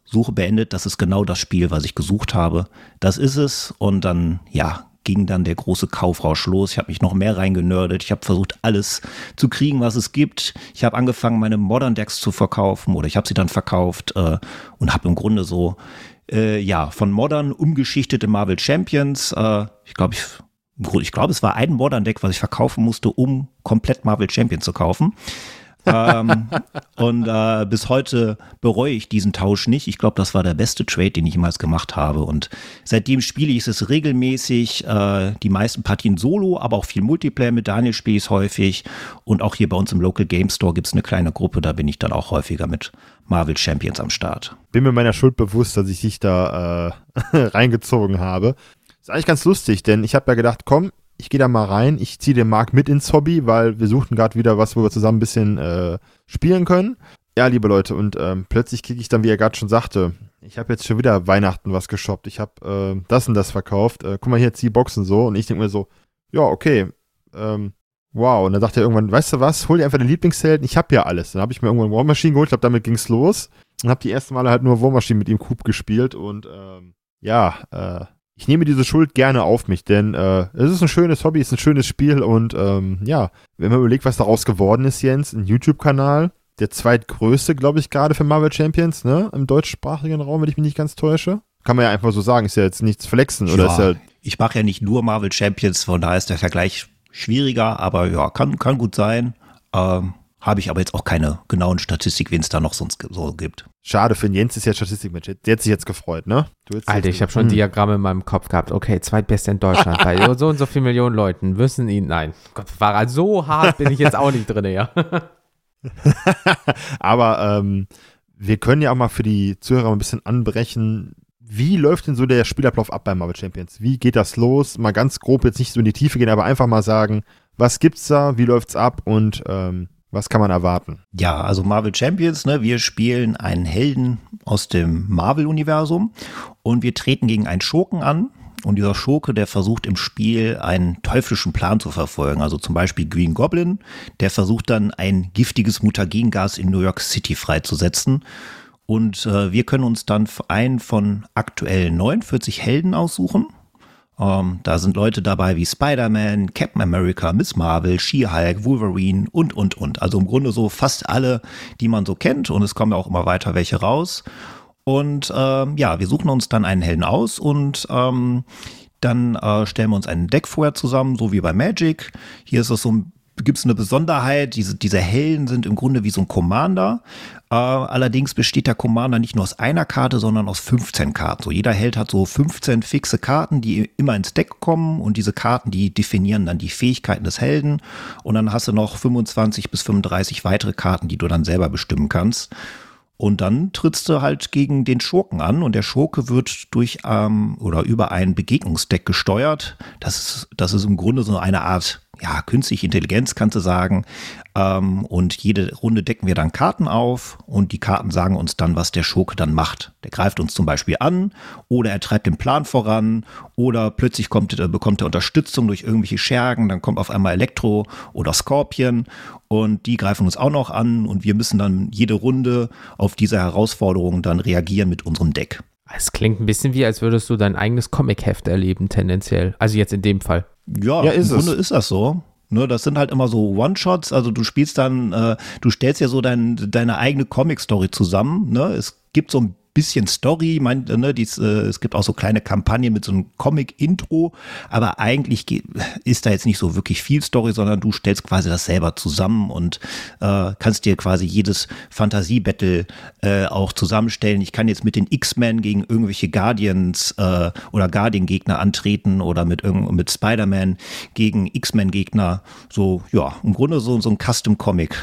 Suche beendet, das ist genau das Spiel, was ich gesucht habe. Das ist es und dann, ja, ging dann der große Kaufrausch los. Ich habe mich noch mehr reingenördet. Ich habe versucht, alles zu kriegen, was es gibt. Ich habe angefangen, meine Modern Decks zu verkaufen oder ich habe sie dann verkauft äh, und habe im Grunde so äh, ja, von Modern umgeschichtete Marvel Champions. Äh, ich glaube, ich, ich glaube, es war ein Modern-Deck, was ich verkaufen musste, um komplett Marvel Champions zu kaufen ähm, und äh, bis heute bereue ich diesen Tausch nicht. Ich glaube, das war der beste Trade, den ich jemals gemacht habe. Und seitdem spiele ich es regelmäßig. Äh, die meisten Partien solo, aber auch viel Multiplayer. Mit Daniel spiele ich es häufig. Und auch hier bei uns im Local Game Store gibt es eine kleine Gruppe. Da bin ich dann auch häufiger mit Marvel Champions am Start. Bin mir meiner Schuld bewusst, dass ich dich da äh, <laughs> reingezogen habe. Ist eigentlich ganz lustig, denn ich habe ja gedacht, komm, ich gehe da mal rein, ich ziehe den Marc mit ins Hobby, weil wir suchten gerade wieder was, wo wir zusammen ein bisschen äh, spielen können. Ja, liebe Leute, und ähm, plötzlich kriege ich dann, wie er gerade schon sagte, ich habe jetzt schon wieder Weihnachten was geshoppt, ich habe äh, das und das verkauft, äh, guck mal hier die Boxen so. Und ich denke mir so, ja, okay, ähm, wow. Und dann sagt er irgendwann, weißt du was, hol dir einfach den Lieblingshelden, ich habe ja alles. Dann habe ich mir irgendwann War Machine geholt, ich glaube, damit ging's los. Und habe die ersten Male halt nur War Machine mit ihm Coop gespielt. Und ähm, ja, äh, ich nehme diese Schuld gerne auf mich, denn äh, es ist ein schönes Hobby, es ist ein schönes Spiel und ähm, ja, wenn man überlegt, was daraus geworden ist, Jens, ein YouTube-Kanal, der zweitgrößte, glaube ich, gerade für Marvel Champions, ne, im deutschsprachigen Raum, wenn ich mich nicht ganz täusche. Kann man ja einfach so sagen, ist ja jetzt nichts flexen, oder ja, ist ja. Ich mache ja nicht nur Marvel Champions, von daher ist der Vergleich schwieriger, aber ja, kann, kann gut sein. Ähm, habe ich aber jetzt auch keine genauen Statistik, wen es da noch sonst so gibt. Schade, für den Jens ist ja Statistikmensch. Der hat sich jetzt gefreut, ne? Alter, ich habe schon hm. Diagramme in meinem Kopf gehabt. Okay, zweitbester in Deutschland. bei <laughs> so und so viele Millionen Leuten müssen ihn. Nein, Gott, war so hart bin ich jetzt auch nicht drin, ja. <laughs> aber ähm, wir können ja auch mal für die Zuhörer ein bisschen anbrechen. Wie läuft denn so der Spielablauf ab bei Marvel Champions? Wie geht das los? Mal ganz grob jetzt nicht so in die Tiefe gehen, aber einfach mal sagen, was gibt's da? Wie läuft's ab? Und ähm, was kann man erwarten? Ja, also Marvel Champions, ne, wir spielen einen Helden aus dem Marvel-Universum und wir treten gegen einen Schurken an. Und dieser Schurke, der versucht im Spiel einen teuflischen Plan zu verfolgen. Also zum Beispiel Green Goblin, der versucht dann ein giftiges Mutagengas in New York City freizusetzen. Und äh, wir können uns dann einen von aktuell 49 Helden aussuchen. Um, ähm, da sind Leute dabei wie Spider-Man, Captain America, Miss Marvel, She-Hulk, Wolverine und, und, und. Also im Grunde so fast alle, die man so kennt. Und es kommen auch immer weiter welche raus. Und ähm, ja, wir suchen uns dann einen Helden aus und ähm, dann äh, stellen wir uns ein Deck vorher zusammen, so wie bei Magic. Hier ist es so ein gibt es eine Besonderheit. Diese, diese Helden sind im Grunde wie so ein Commander. Äh, allerdings besteht der Commander nicht nur aus einer Karte, sondern aus 15 Karten. So jeder Held hat so 15 fixe Karten, die immer ins Deck kommen und diese Karten, die definieren dann die Fähigkeiten des Helden. Und dann hast du noch 25 bis 35 weitere Karten, die du dann selber bestimmen kannst. Und dann trittst du halt gegen den Schurken an und der Schurke wird durch ähm, oder über ein Begegnungsdeck gesteuert. Das ist, das ist im Grunde so eine Art ja, künstliche Intelligenz kannst du sagen. Ähm, und jede Runde decken wir dann Karten auf und die Karten sagen uns dann, was der Schurke dann macht. Der greift uns zum Beispiel an oder er treibt den Plan voran oder plötzlich kommt, äh, bekommt er Unterstützung durch irgendwelche Schergen, dann kommt auf einmal Elektro oder Scorpion und die greifen uns auch noch an und wir müssen dann jede Runde auf diese Herausforderungen dann reagieren mit unserem Deck. Es klingt ein bisschen wie, als würdest du dein eigenes Comic-Heft erleben, tendenziell. Also jetzt in dem Fall. Ja, ja ist im Grunde ist das so. Ne, das sind halt immer so One-Shots, also du spielst dann, äh, du stellst ja so dein, deine eigene Comic-Story zusammen. Ne? Es gibt so ein bisschen Story, mein, ne, dies, äh, es gibt auch so kleine Kampagnen mit so einem Comic-Intro, aber eigentlich ist da jetzt nicht so wirklich viel Story, sondern du stellst quasi das selber zusammen und äh, kannst dir quasi jedes Fantasie-Battle äh, auch zusammenstellen. Ich kann jetzt mit den X-Men gegen irgendwelche Guardians äh, oder Guardian-Gegner antreten oder mit, mit Spider-Man gegen X-Men-Gegner. So, ja, im Grunde so, so ein Custom-Comic.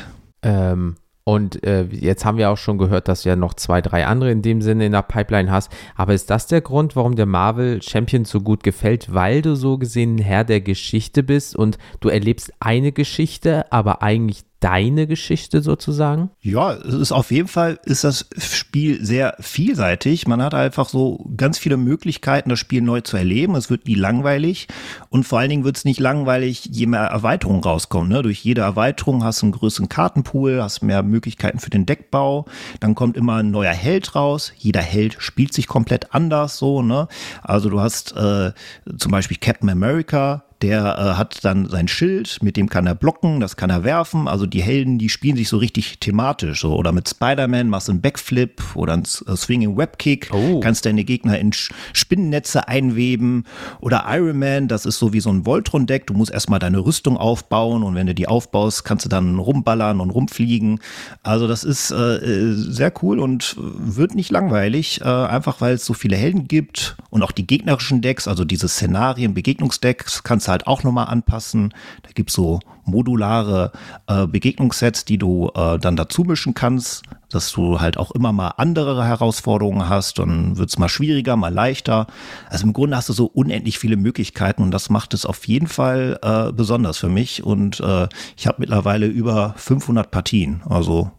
Ähm, und äh, jetzt haben wir auch schon gehört, dass du ja noch zwei, drei andere in dem Sinne in der Pipeline hast. Aber ist das der Grund, warum der Marvel Champion so gut gefällt? Weil du so gesehen Herr der Geschichte bist und du erlebst eine Geschichte, aber eigentlich deine Geschichte sozusagen? Ja, es ist auf jeden Fall ist das Spiel sehr vielseitig. Man hat einfach so ganz viele Möglichkeiten, das Spiel neu zu erleben. Es wird nie langweilig und vor allen Dingen wird es nicht langweilig, je mehr Erweiterungen rauskommen. Ne? Durch jede Erweiterung hast du einen größeren Kartenpool, hast mehr Möglichkeiten für den Deckbau. Dann kommt immer ein neuer Held raus. Jeder Held spielt sich komplett anders so. Ne? Also du hast äh, zum Beispiel Captain America, der äh, hat dann sein Schild, mit dem kann er blocken, das kann er werfen. Also die Helden, die spielen sich so richtig thematisch. So. Oder mit Spider-Man machst du einen Backflip oder einen äh, Swinging Webkick, oh. kannst deine Gegner in Spinnennetze einweben. Oder Iron Man, das ist so wie so ein Voltron-Deck. Du musst erstmal deine Rüstung aufbauen und wenn du die aufbaust, kannst du dann rumballern und rumfliegen. Also das ist äh, äh sehr cool und wird nicht langweilig, äh, einfach weil es so viele Helden gibt und auch die gegnerischen Decks, also diese Szenarien, Begegnungsdecks, kannst du halt auch nochmal anpassen. Da gibt's so modulare äh, Begegnungssets, die du äh, dann dazu mischen kannst, dass du halt auch immer mal andere Herausforderungen hast. Dann wird's mal schwieriger, mal leichter. Also im Grunde hast du so unendlich viele Möglichkeiten und das macht es auf jeden Fall äh, besonders für mich. Und äh, ich habe mittlerweile über 500 Partien. Also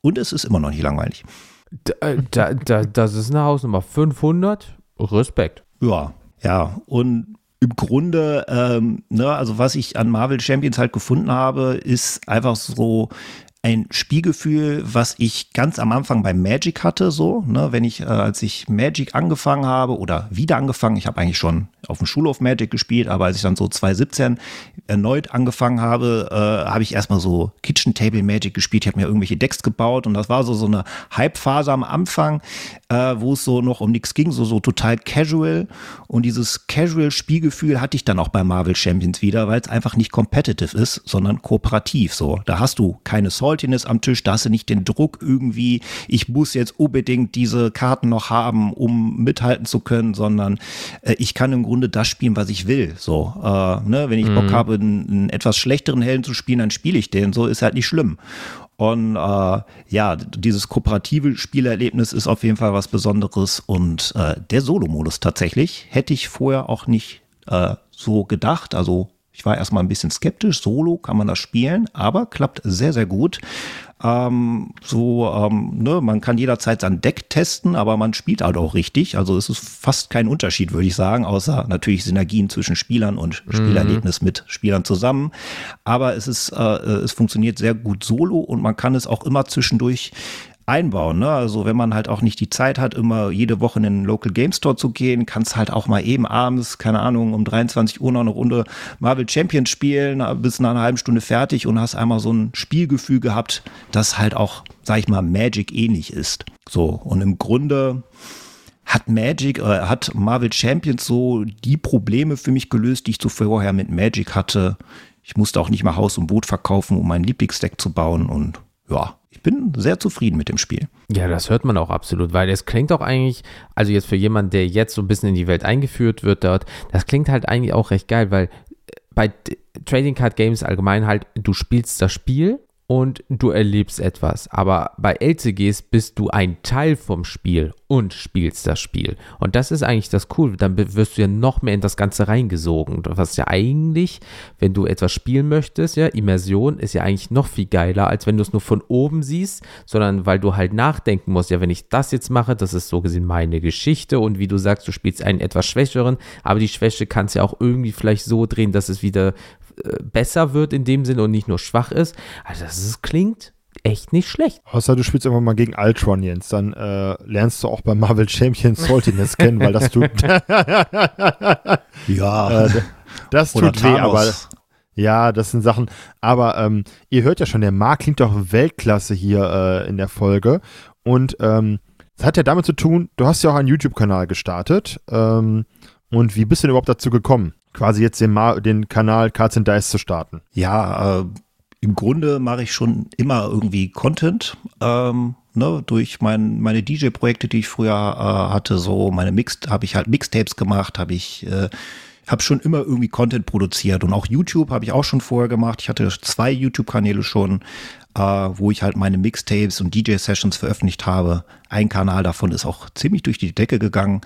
und es ist immer noch nicht langweilig. Da, äh, da, da, das ist eine Hausnummer. 500? Respekt. Ja, ja. Und im Grunde, ähm, ne, also was ich an Marvel Champions halt gefunden habe, ist einfach so ein Spielgefühl, was ich ganz am Anfang bei Magic hatte, so, ne, wenn ich, äh, als ich Magic angefangen habe oder wieder angefangen, ich habe eigentlich schon auf dem Schulhof Magic gespielt, aber als ich dann so 2017 erneut angefangen habe, äh, habe ich erstmal so Kitchen Table Magic gespielt, ich habe mir irgendwelche Decks gebaut und das war so so eine Hype-Phase am Anfang, äh, wo es so noch um nichts ging, so, so total casual und dieses Casual-Spielgefühl hatte ich dann auch bei Marvel Champions wieder, weil es einfach nicht competitive ist, sondern kooperativ, so. Da hast du keine Saltiness am Tisch, da hast du nicht den Druck irgendwie, ich muss jetzt unbedingt diese Karten noch haben, um mithalten zu können, sondern äh, ich kann im Grunde das spielen, was ich will. So, äh, ne? wenn ich mhm. Bock habe, einen, einen, etwas schlechteren Helden zu spielen, dann spiele ich den. So ist halt nicht schlimm. Und äh, ja, dieses kooperative Spielerlebnis ist auf jeden Fall was Besonderes. Und äh, der Solo-Modus tatsächlich hätte ich vorher auch nicht äh, so gedacht. Also ich war erstmal ein bisschen skeptisch. Solo kann man das spielen, aber klappt sehr, sehr gut. Ähm, so, ähm, ne, man kann jederzeit sein Deck testen, aber man spielt halt auch richtig. Also es ist fast kein Unterschied, würde ich sagen, außer natürlich Synergien zwischen Spielern und mhm. Spielerlebnis mhm. mit Spielern zusammen. Aber es ist, äh, es funktioniert sehr gut solo und man kann es auch immer zwischendurch einbauen. Ne? Also wenn man halt auch nicht die Zeit hat, immer jede Woche in den Local Game Store zu gehen, kannst halt auch mal eben abends, keine Ahnung, um 23 Uhr noch eine Runde Marvel Champions spielen, bis nach einer halben Stunde fertig und hast einmal so ein Spielgefühl gehabt, das halt auch, sag ich mal, Magic ähnlich ist. So, und im Grunde hat Magic, äh, hat Marvel Champions so die Probleme für mich gelöst, die ich zuvor mit Magic hatte. Ich musste auch nicht mal Haus und Boot verkaufen, um mein Lieblingsdeck zu bauen und ja, ich bin sehr zufrieden mit dem Spiel. Ja, das hört man auch absolut, weil es klingt auch eigentlich, also jetzt für jemanden, der jetzt so ein bisschen in die Welt eingeführt wird dort, das klingt halt eigentlich auch recht geil, weil bei Trading Card Games allgemein halt, du spielst das Spiel und du erlebst etwas. Aber bei LCGs bist du ein Teil vom Spiel und spielst das Spiel. Und das ist eigentlich das Coole. Dann wirst du ja noch mehr in das Ganze reingesogen. Was ja eigentlich, wenn du etwas spielen möchtest, ja, Immersion ist ja eigentlich noch viel geiler, als wenn du es nur von oben siehst, sondern weil du halt nachdenken musst, ja, wenn ich das jetzt mache, das ist so gesehen meine Geschichte und wie du sagst, du spielst einen etwas schwächeren, aber die Schwäche kannst ja auch irgendwie vielleicht so drehen, dass es wieder besser wird in dem Sinne und nicht nur schwach ist. Also das ist, klingt echt nicht schlecht. Außer du spielst irgendwann mal gegen Ultron, Jens, dann äh, lernst du auch bei Marvel Champions <laughs> Saltiness kennen, weil das tut. <laughs> ja. Äh, das tut weh, aber. Ja, das sind Sachen. Aber ähm, ihr hört ja schon, der Marc klingt doch Weltklasse hier äh, in der Folge. Und ähm, das hat ja damit zu tun, du hast ja auch einen YouTube-Kanal gestartet. Ähm, und wie bist du denn überhaupt dazu gekommen? Quasi jetzt den, den Kanal Cards and Dice zu starten? Ja, äh, im Grunde mache ich schon immer irgendwie Content. Ähm, ne, durch mein, meine DJ-Projekte, die ich früher äh, hatte, so meine Mix, habe ich halt Mixtapes gemacht, habe ich äh, habe schon immer irgendwie Content produziert und auch YouTube habe ich auch schon vorher gemacht. Ich hatte zwei YouTube-Kanäle schon, äh, wo ich halt meine Mixtapes und DJ-Sessions veröffentlicht habe. Ein Kanal davon ist auch ziemlich durch die Decke gegangen.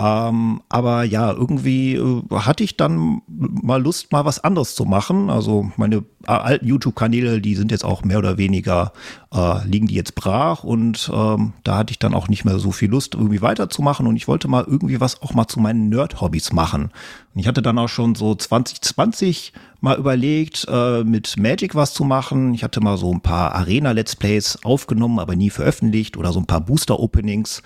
Ähm, aber ja, irgendwie äh, hatte ich dann mal Lust, mal was anderes zu machen. Also meine äh, alten YouTube-Kanäle, die sind jetzt auch mehr oder weniger, äh, liegen die jetzt brach und ähm, da hatte ich dann auch nicht mehr so viel Lust, irgendwie weiterzumachen und ich wollte mal irgendwie was auch mal zu meinen Nerd-Hobbys machen. Und ich hatte dann auch schon so 2020 mal überlegt, äh, mit Magic was zu machen. Ich hatte mal so ein paar Arena-Let's Plays aufgenommen, aber nie veröffentlicht oder so ein paar Booster-Openings.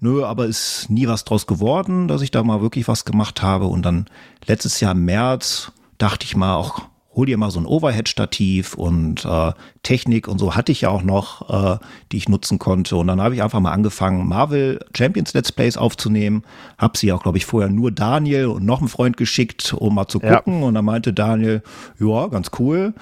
Nö, aber ist nie was draus geworden, dass ich da mal wirklich was gemacht habe. Und dann letztes Jahr im März dachte ich mal auch, hol dir mal so ein Overhead-Stativ und äh, Technik und so hatte ich ja auch noch, äh, die ich nutzen konnte. Und dann habe ich einfach mal angefangen, Marvel Champions Let's Plays aufzunehmen. Hab sie auch, glaube ich, vorher nur Daniel und noch einen Freund geschickt, um mal zu gucken. Ja. Und dann meinte Daniel, ja, ganz cool.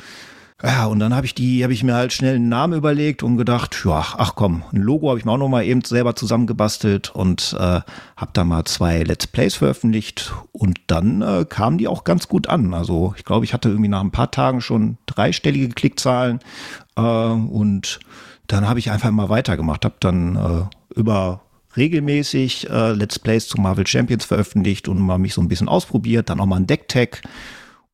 Ja, und dann habe ich die, habe ich mir halt schnell einen Namen überlegt und gedacht, ja, ach komm, ein Logo habe ich mir auch noch mal eben selber zusammengebastelt und äh, habe da mal zwei Let's Plays veröffentlicht und dann äh, kamen die auch ganz gut an. Also ich glaube, ich hatte irgendwie nach ein paar Tagen schon dreistellige Klickzahlen äh, und dann habe ich einfach mal weitergemacht, habe dann äh, über regelmäßig äh, Let's Plays zu Marvel Champions veröffentlicht und mal mich so ein bisschen ausprobiert, dann auch mal ein Deck-Tag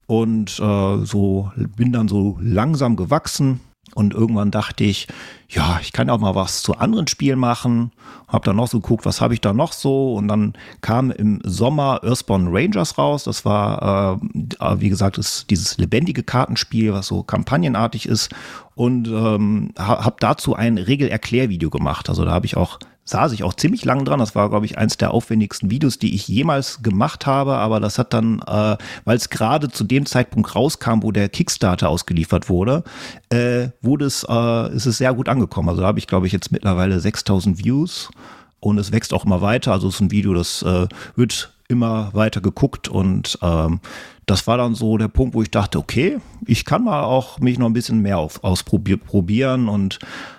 und äh, so bin dann so langsam gewachsen und irgendwann dachte ich, ja, ich kann auch mal was zu anderen Spielen machen. Hab dann noch so geguckt, was habe ich da noch so und dann kam im Sommer Earthbound Rangers raus. Das war, äh, wie gesagt, ist dieses lebendige Kartenspiel, was so kampagnenartig ist und ähm, habe dazu ein Regelerklärvideo gemacht. Also da habe ich auch saß ich auch ziemlich lang dran. Das war, glaube ich, eins der aufwendigsten Videos, die ich jemals gemacht habe. Aber das hat dann, äh, weil es gerade zu dem Zeitpunkt rauskam, wo der Kickstarter ausgeliefert wurde, äh, wurde es, äh, ist es sehr gut angekommen. Also da habe ich, glaube ich, jetzt mittlerweile 6000 Views und es wächst auch immer weiter. Also es ist ein Video, das äh, wird immer weiter geguckt und ähm, das war dann so der Punkt, wo ich dachte, okay, ich kann mal auch mich noch ein bisschen mehr auf, ausprobieren und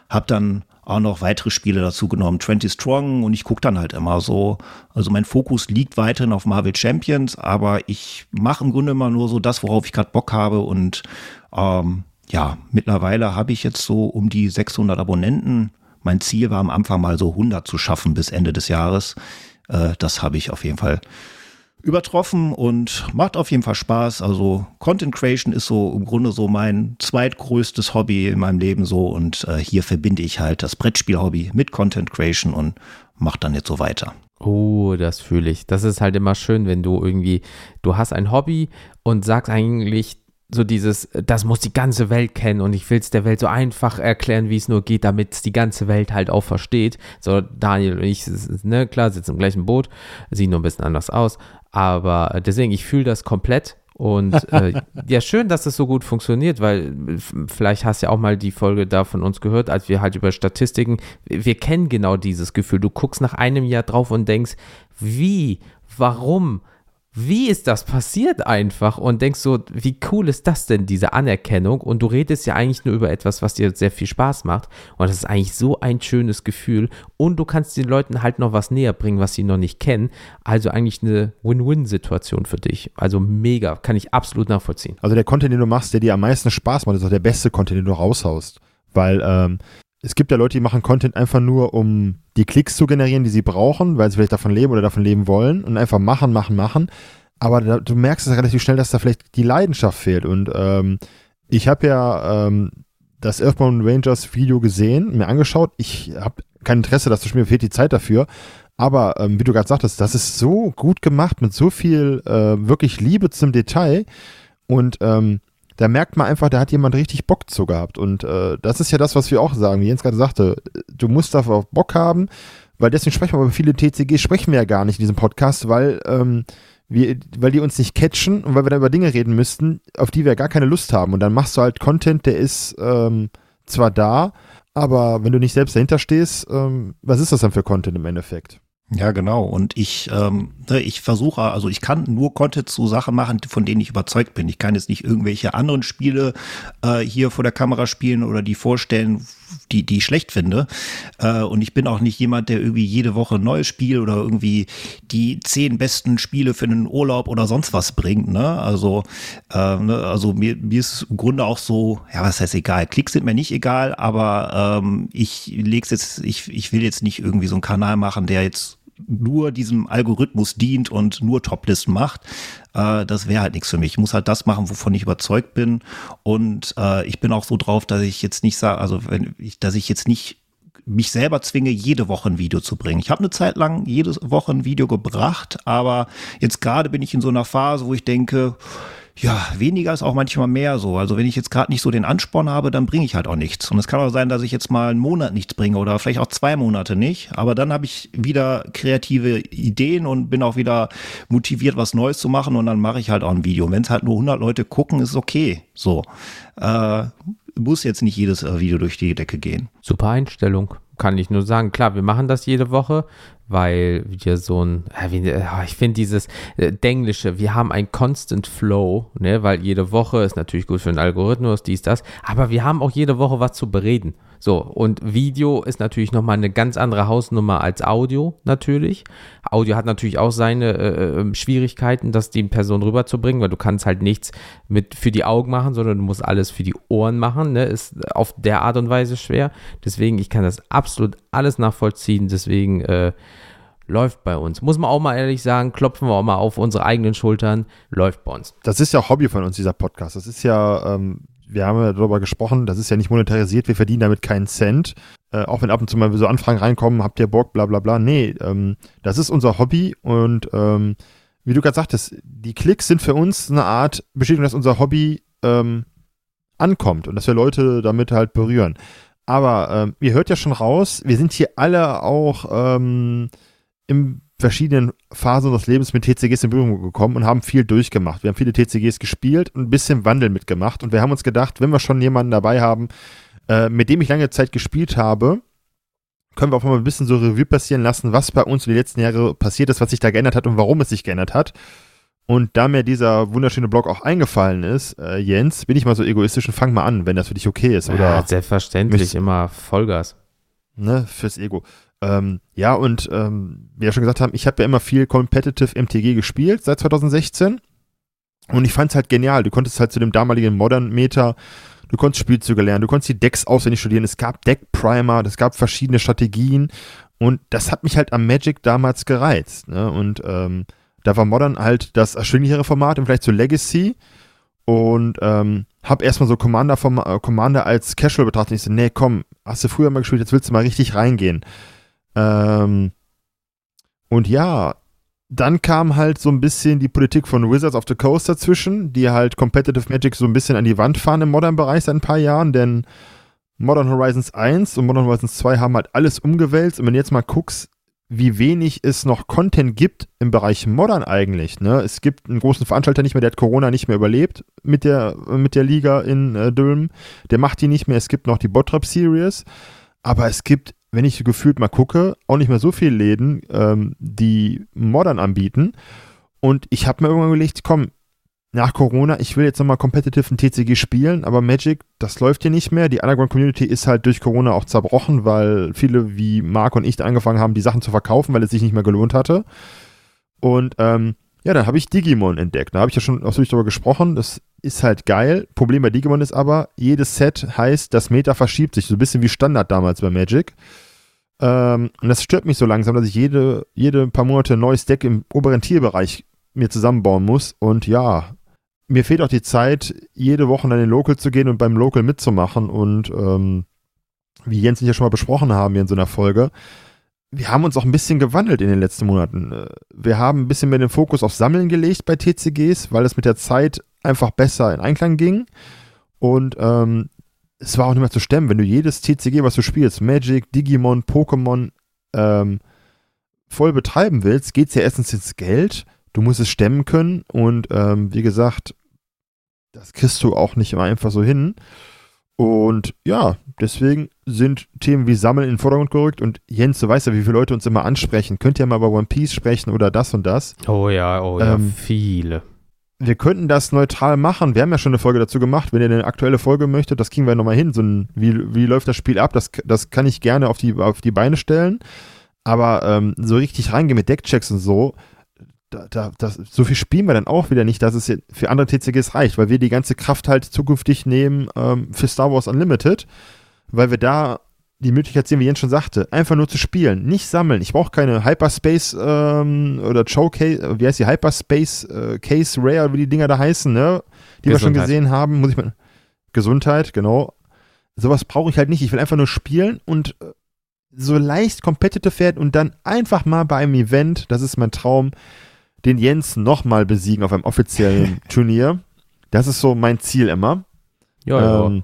habe dann auch noch weitere Spiele dazu genommen, 20 Strong und ich gucke dann halt immer so. Also mein Fokus liegt weiterhin auf Marvel Champions, aber ich mache im Grunde immer nur so das, worauf ich gerade Bock habe und ähm, ja, mittlerweile habe ich jetzt so um die 600 Abonnenten. Mein Ziel war am Anfang mal so 100 zu schaffen bis Ende des Jahres. Äh, das habe ich auf jeden Fall übertroffen und macht auf jeden Fall Spaß. Also Content Creation ist so im Grunde so mein zweitgrößtes Hobby in meinem Leben so und äh, hier verbinde ich halt das Brettspiel-Hobby mit Content Creation und mache dann jetzt so weiter. Oh, das fühle ich. Das ist halt immer schön, wenn du irgendwie, du hast ein Hobby und sagst eigentlich, so dieses, das muss die ganze Welt kennen und ich will es der Welt so einfach erklären, wie es nur geht, damit es die ganze Welt halt auch versteht. So, Daniel und ich, ne, klar, sitzen im gleichen Boot, sieht nur ein bisschen anders aus, aber deswegen, ich fühle das komplett und <laughs> äh, ja, schön, dass das so gut funktioniert, weil vielleicht hast du ja auch mal die Folge da von uns gehört, als wir halt über Statistiken, wir kennen genau dieses Gefühl. Du guckst nach einem Jahr drauf und denkst, wie, warum? Wie ist das passiert einfach und denkst so, wie cool ist das denn, diese Anerkennung? Und du redest ja eigentlich nur über etwas, was dir sehr viel Spaß macht. Und das ist eigentlich so ein schönes Gefühl. Und du kannst den Leuten halt noch was näher bringen, was sie noch nicht kennen. Also eigentlich eine Win-Win-Situation für dich. Also mega, kann ich absolut nachvollziehen. Also der Content, den du machst, der dir am meisten Spaß macht, ist auch der beste Content, den du raushaust. Weil ähm, es gibt ja Leute, die machen Content einfach nur, um die Klicks zu generieren, die sie brauchen, weil sie vielleicht davon leben oder davon leben wollen und einfach machen, machen, machen. Aber da, du merkst es relativ schnell, dass da vielleicht die Leidenschaft fehlt. Und ähm, ich habe ja ähm, das Earthbound Rangers Video gesehen, mir angeschaut. Ich habe kein Interesse, das zu spielen, mir fehlt die Zeit dafür. Aber ähm, wie du gerade sagtest, das ist so gut gemacht mit so viel äh, wirklich Liebe zum Detail. Und ähm, da merkt man einfach, da hat jemand richtig Bock zu gehabt. Und äh, das ist ja das, was wir auch sagen, wie Jens gerade sagte, du musst dafür Bock haben, weil deswegen sprechen wir über viele TCG, sprechen wir ja gar nicht in diesem Podcast, weil, ähm, wir, weil die uns nicht catchen und weil wir dann über Dinge reden müssten, auf die wir gar keine Lust haben. Und dann machst du halt Content, der ist ähm, zwar da, aber wenn du nicht selbst dahinter stehst, ähm, was ist das dann für Content im Endeffekt? Ja, genau. Und ich, ähm, ne, ich versuche, also ich kann nur Content zu Sachen machen, von denen ich überzeugt bin. Ich kann jetzt nicht irgendwelche anderen Spiele äh, hier vor der Kamera spielen oder die vorstellen, die, die ich schlecht finde. Äh, und ich bin auch nicht jemand, der irgendwie jede Woche ein neues Spiel oder irgendwie die zehn besten Spiele für einen Urlaub oder sonst was bringt. Ne? Also, äh, ne? also mir, mir ist im Grunde auch so, ja, was heißt egal. Klicks sind mir nicht egal, aber ähm, ich leg's jetzt, ich, ich will jetzt nicht irgendwie so einen Kanal machen, der jetzt nur diesem Algorithmus dient und nur Toplisten macht, äh, das wäre halt nichts für mich. Ich muss halt das machen, wovon ich überzeugt bin. Und äh, ich bin auch so drauf, dass ich jetzt nicht sage, also wenn ich, dass ich jetzt nicht mich selber zwinge, jede Woche ein Video zu bringen. Ich habe eine Zeit lang jede Woche ein Video gebracht, aber jetzt gerade bin ich in so einer Phase, wo ich denke, ja, weniger ist auch manchmal mehr so. Also wenn ich jetzt gerade nicht so den Ansporn habe, dann bringe ich halt auch nichts. Und es kann auch sein, dass ich jetzt mal einen Monat nichts bringe oder vielleicht auch zwei Monate nicht. Aber dann habe ich wieder kreative Ideen und bin auch wieder motiviert, was Neues zu machen. Und dann mache ich halt auch ein Video. Und wenn es halt nur 100 Leute gucken, ist okay. So. Äh, muss jetzt nicht jedes äh, Video durch die Decke gehen. Super Einstellung kann ich nur sagen. Klar, wir machen das jede Woche, weil wir so ein, ich finde dieses äh, Denglische, wir haben ein Constant Flow, ne, weil jede Woche ist natürlich gut für den Algorithmus, dies, das, aber wir haben auch jede Woche was zu bereden. So, und Video ist natürlich nochmal eine ganz andere Hausnummer als Audio, natürlich. Audio hat natürlich auch seine äh, ähm, Schwierigkeiten, das die Person rüberzubringen, weil du kannst halt nichts mit für die Augen machen, sondern du musst alles für die Ohren machen, ne? Ist auf der Art und Weise schwer. Deswegen, ich kann das absolut alles nachvollziehen, deswegen, äh, läuft bei uns. Muss man auch mal ehrlich sagen, klopfen wir auch mal auf unsere eigenen Schultern, läuft bei uns. Das ist ja Hobby von uns, dieser Podcast. Das ist ja, ähm, wir haben ja darüber gesprochen, das ist ja nicht monetarisiert, wir verdienen damit keinen Cent. Äh, auch wenn ab und zu mal so Anfragen reinkommen, habt ihr Bock, bla bla bla. Nee, ähm, das ist unser Hobby und ähm, wie du gerade sagtest, die Klicks sind für uns eine Art Bestätigung, dass unser Hobby ähm, ankommt und dass wir Leute damit halt berühren. Aber ähm, ihr hört ja schon raus, wir sind hier alle auch ähm, im verschiedenen Phasen unseres Lebens mit TCGs in Berührung gekommen und haben viel durchgemacht. Wir haben viele TCGs gespielt und ein bisschen Wandel mitgemacht. Und wir haben uns gedacht, wenn wir schon jemanden dabei haben, äh, mit dem ich lange Zeit gespielt habe, können wir auch mal ein bisschen so Revue passieren lassen, was bei uns in den letzten Jahren passiert ist, was sich da geändert hat und warum es sich geändert hat. Und da mir dieser wunderschöne Blog auch eingefallen ist, äh, Jens, bin ich mal so egoistisch und fang mal an, wenn das für dich okay ist. Oder ja, selbstverständlich, immer Vollgas. Ne, fürs Ego. Ähm, ja, und ähm, wie wir schon gesagt haben, ich habe ja immer viel Competitive MTG gespielt seit 2016. Und ich fand es halt genial. Du konntest halt zu dem damaligen Modern Meta, du konntest Spielzüge lernen, du konntest die Decks auswendig studieren. Es gab Deck Primer, es gab verschiedene Strategien. Und das hat mich halt am Magic damals gereizt. Ne? Und ähm, da war Modern halt das erschwinglichere Format im Vergleich zu Legacy. Und ähm, hab erstmal so Commander, vom, äh, Commander als Casual betrachtet. Ich so, nee, komm, hast du früher mal gespielt, jetzt willst du mal richtig reingehen. Ähm, und ja, dann kam halt so ein bisschen die Politik von Wizards of the Coast dazwischen, die halt Competitive Magic so ein bisschen an die Wand fahren im Modern-Bereich seit ein paar Jahren, denn Modern Horizons 1 und Modern Horizons 2 haben halt alles umgewälzt. Und wenn du jetzt mal guckst, wie wenig es noch Content gibt im Bereich Modern eigentlich. Ne? Es gibt einen großen Veranstalter nicht mehr, der hat Corona nicht mehr überlebt mit der, mit der Liga in äh, Dülmen. Der macht die nicht mehr. Es gibt noch die Bottrop Series. Aber es gibt wenn ich gefühlt mal gucke, auch nicht mehr so viele Läden, ähm, die Modern anbieten. Und ich habe mir irgendwann überlegt, komm, nach Corona, ich will jetzt nochmal competitive ein TCG spielen, aber Magic, das läuft hier nicht mehr. Die Underground Community ist halt durch Corona auch zerbrochen, weil viele wie Marc und ich angefangen haben, die Sachen zu verkaufen, weil es sich nicht mehr gelohnt hatte. Und ähm, ja, dann habe ich Digimon entdeckt. Da habe ich ja schon ausführlich darüber gesprochen. Das ist halt geil. Problem bei Digimon ist aber, jedes Set heißt, das Meta verschiebt sich. So ein bisschen wie Standard damals bei Magic. Ähm, und das stört mich so langsam, dass ich jede, jede paar Monate ein neues Deck im oberen Tierbereich mir zusammenbauen muss. Und ja, mir fehlt auch die Zeit, jede Woche an den Local zu gehen und beim Local mitzumachen. Und ähm, wie Jens und ich ja schon mal besprochen haben hier in so einer Folge, wir haben uns auch ein bisschen gewandelt in den letzten Monaten. Wir haben ein bisschen mehr den Fokus auf Sammeln gelegt bei TCGs, weil es mit der Zeit einfach besser in Einklang ging. Und ähm, es war auch nicht mehr zu stemmen, wenn du jedes TCG, was du spielst, Magic, Digimon, Pokémon, ähm, voll betreiben willst, geht es ja erstens ins Geld. Du musst es stemmen können und ähm, wie gesagt, das kriegst du auch nicht immer einfach so hin. Und ja, deswegen sind Themen wie Sammeln in den Vordergrund gerückt und Jens, du weißt ja, wie viele Leute uns immer ansprechen. Könnt ihr mal über One Piece sprechen oder das und das? Oh ja, oh ja, ähm, viele wir könnten das neutral machen. Wir haben ja schon eine Folge dazu gemacht. Wenn ihr eine aktuelle Folge möchtet, das kriegen wir nochmal hin. So ein, wie, wie läuft das Spiel ab? Das, das kann ich gerne auf die, auf die Beine stellen. Aber ähm, so richtig reingehen mit Deckchecks und so, da, da, das, so viel spielen wir dann auch wieder nicht, dass es für andere TCGs reicht, weil wir die ganze Kraft halt zukünftig nehmen ähm, für Star Wars Unlimited, weil wir da die Möglichkeit sehen, wie Jens schon sagte, einfach nur zu spielen, nicht sammeln. Ich brauche keine Hyperspace ähm, oder Showcase, äh, wie heißt die Hyperspace äh, Case Rare, wie die Dinger da heißen, ne? Die Gesundheit. wir schon gesehen haben. Muss ich mal. Gesundheit, genau. Sowas brauche ich halt nicht. Ich will einfach nur spielen und äh, so leicht competitive werden und dann einfach mal bei einem Event, das ist mein Traum, den Jens nochmal besiegen auf einem offiziellen <laughs> Turnier. Das ist so mein Ziel immer. Ja, ähm,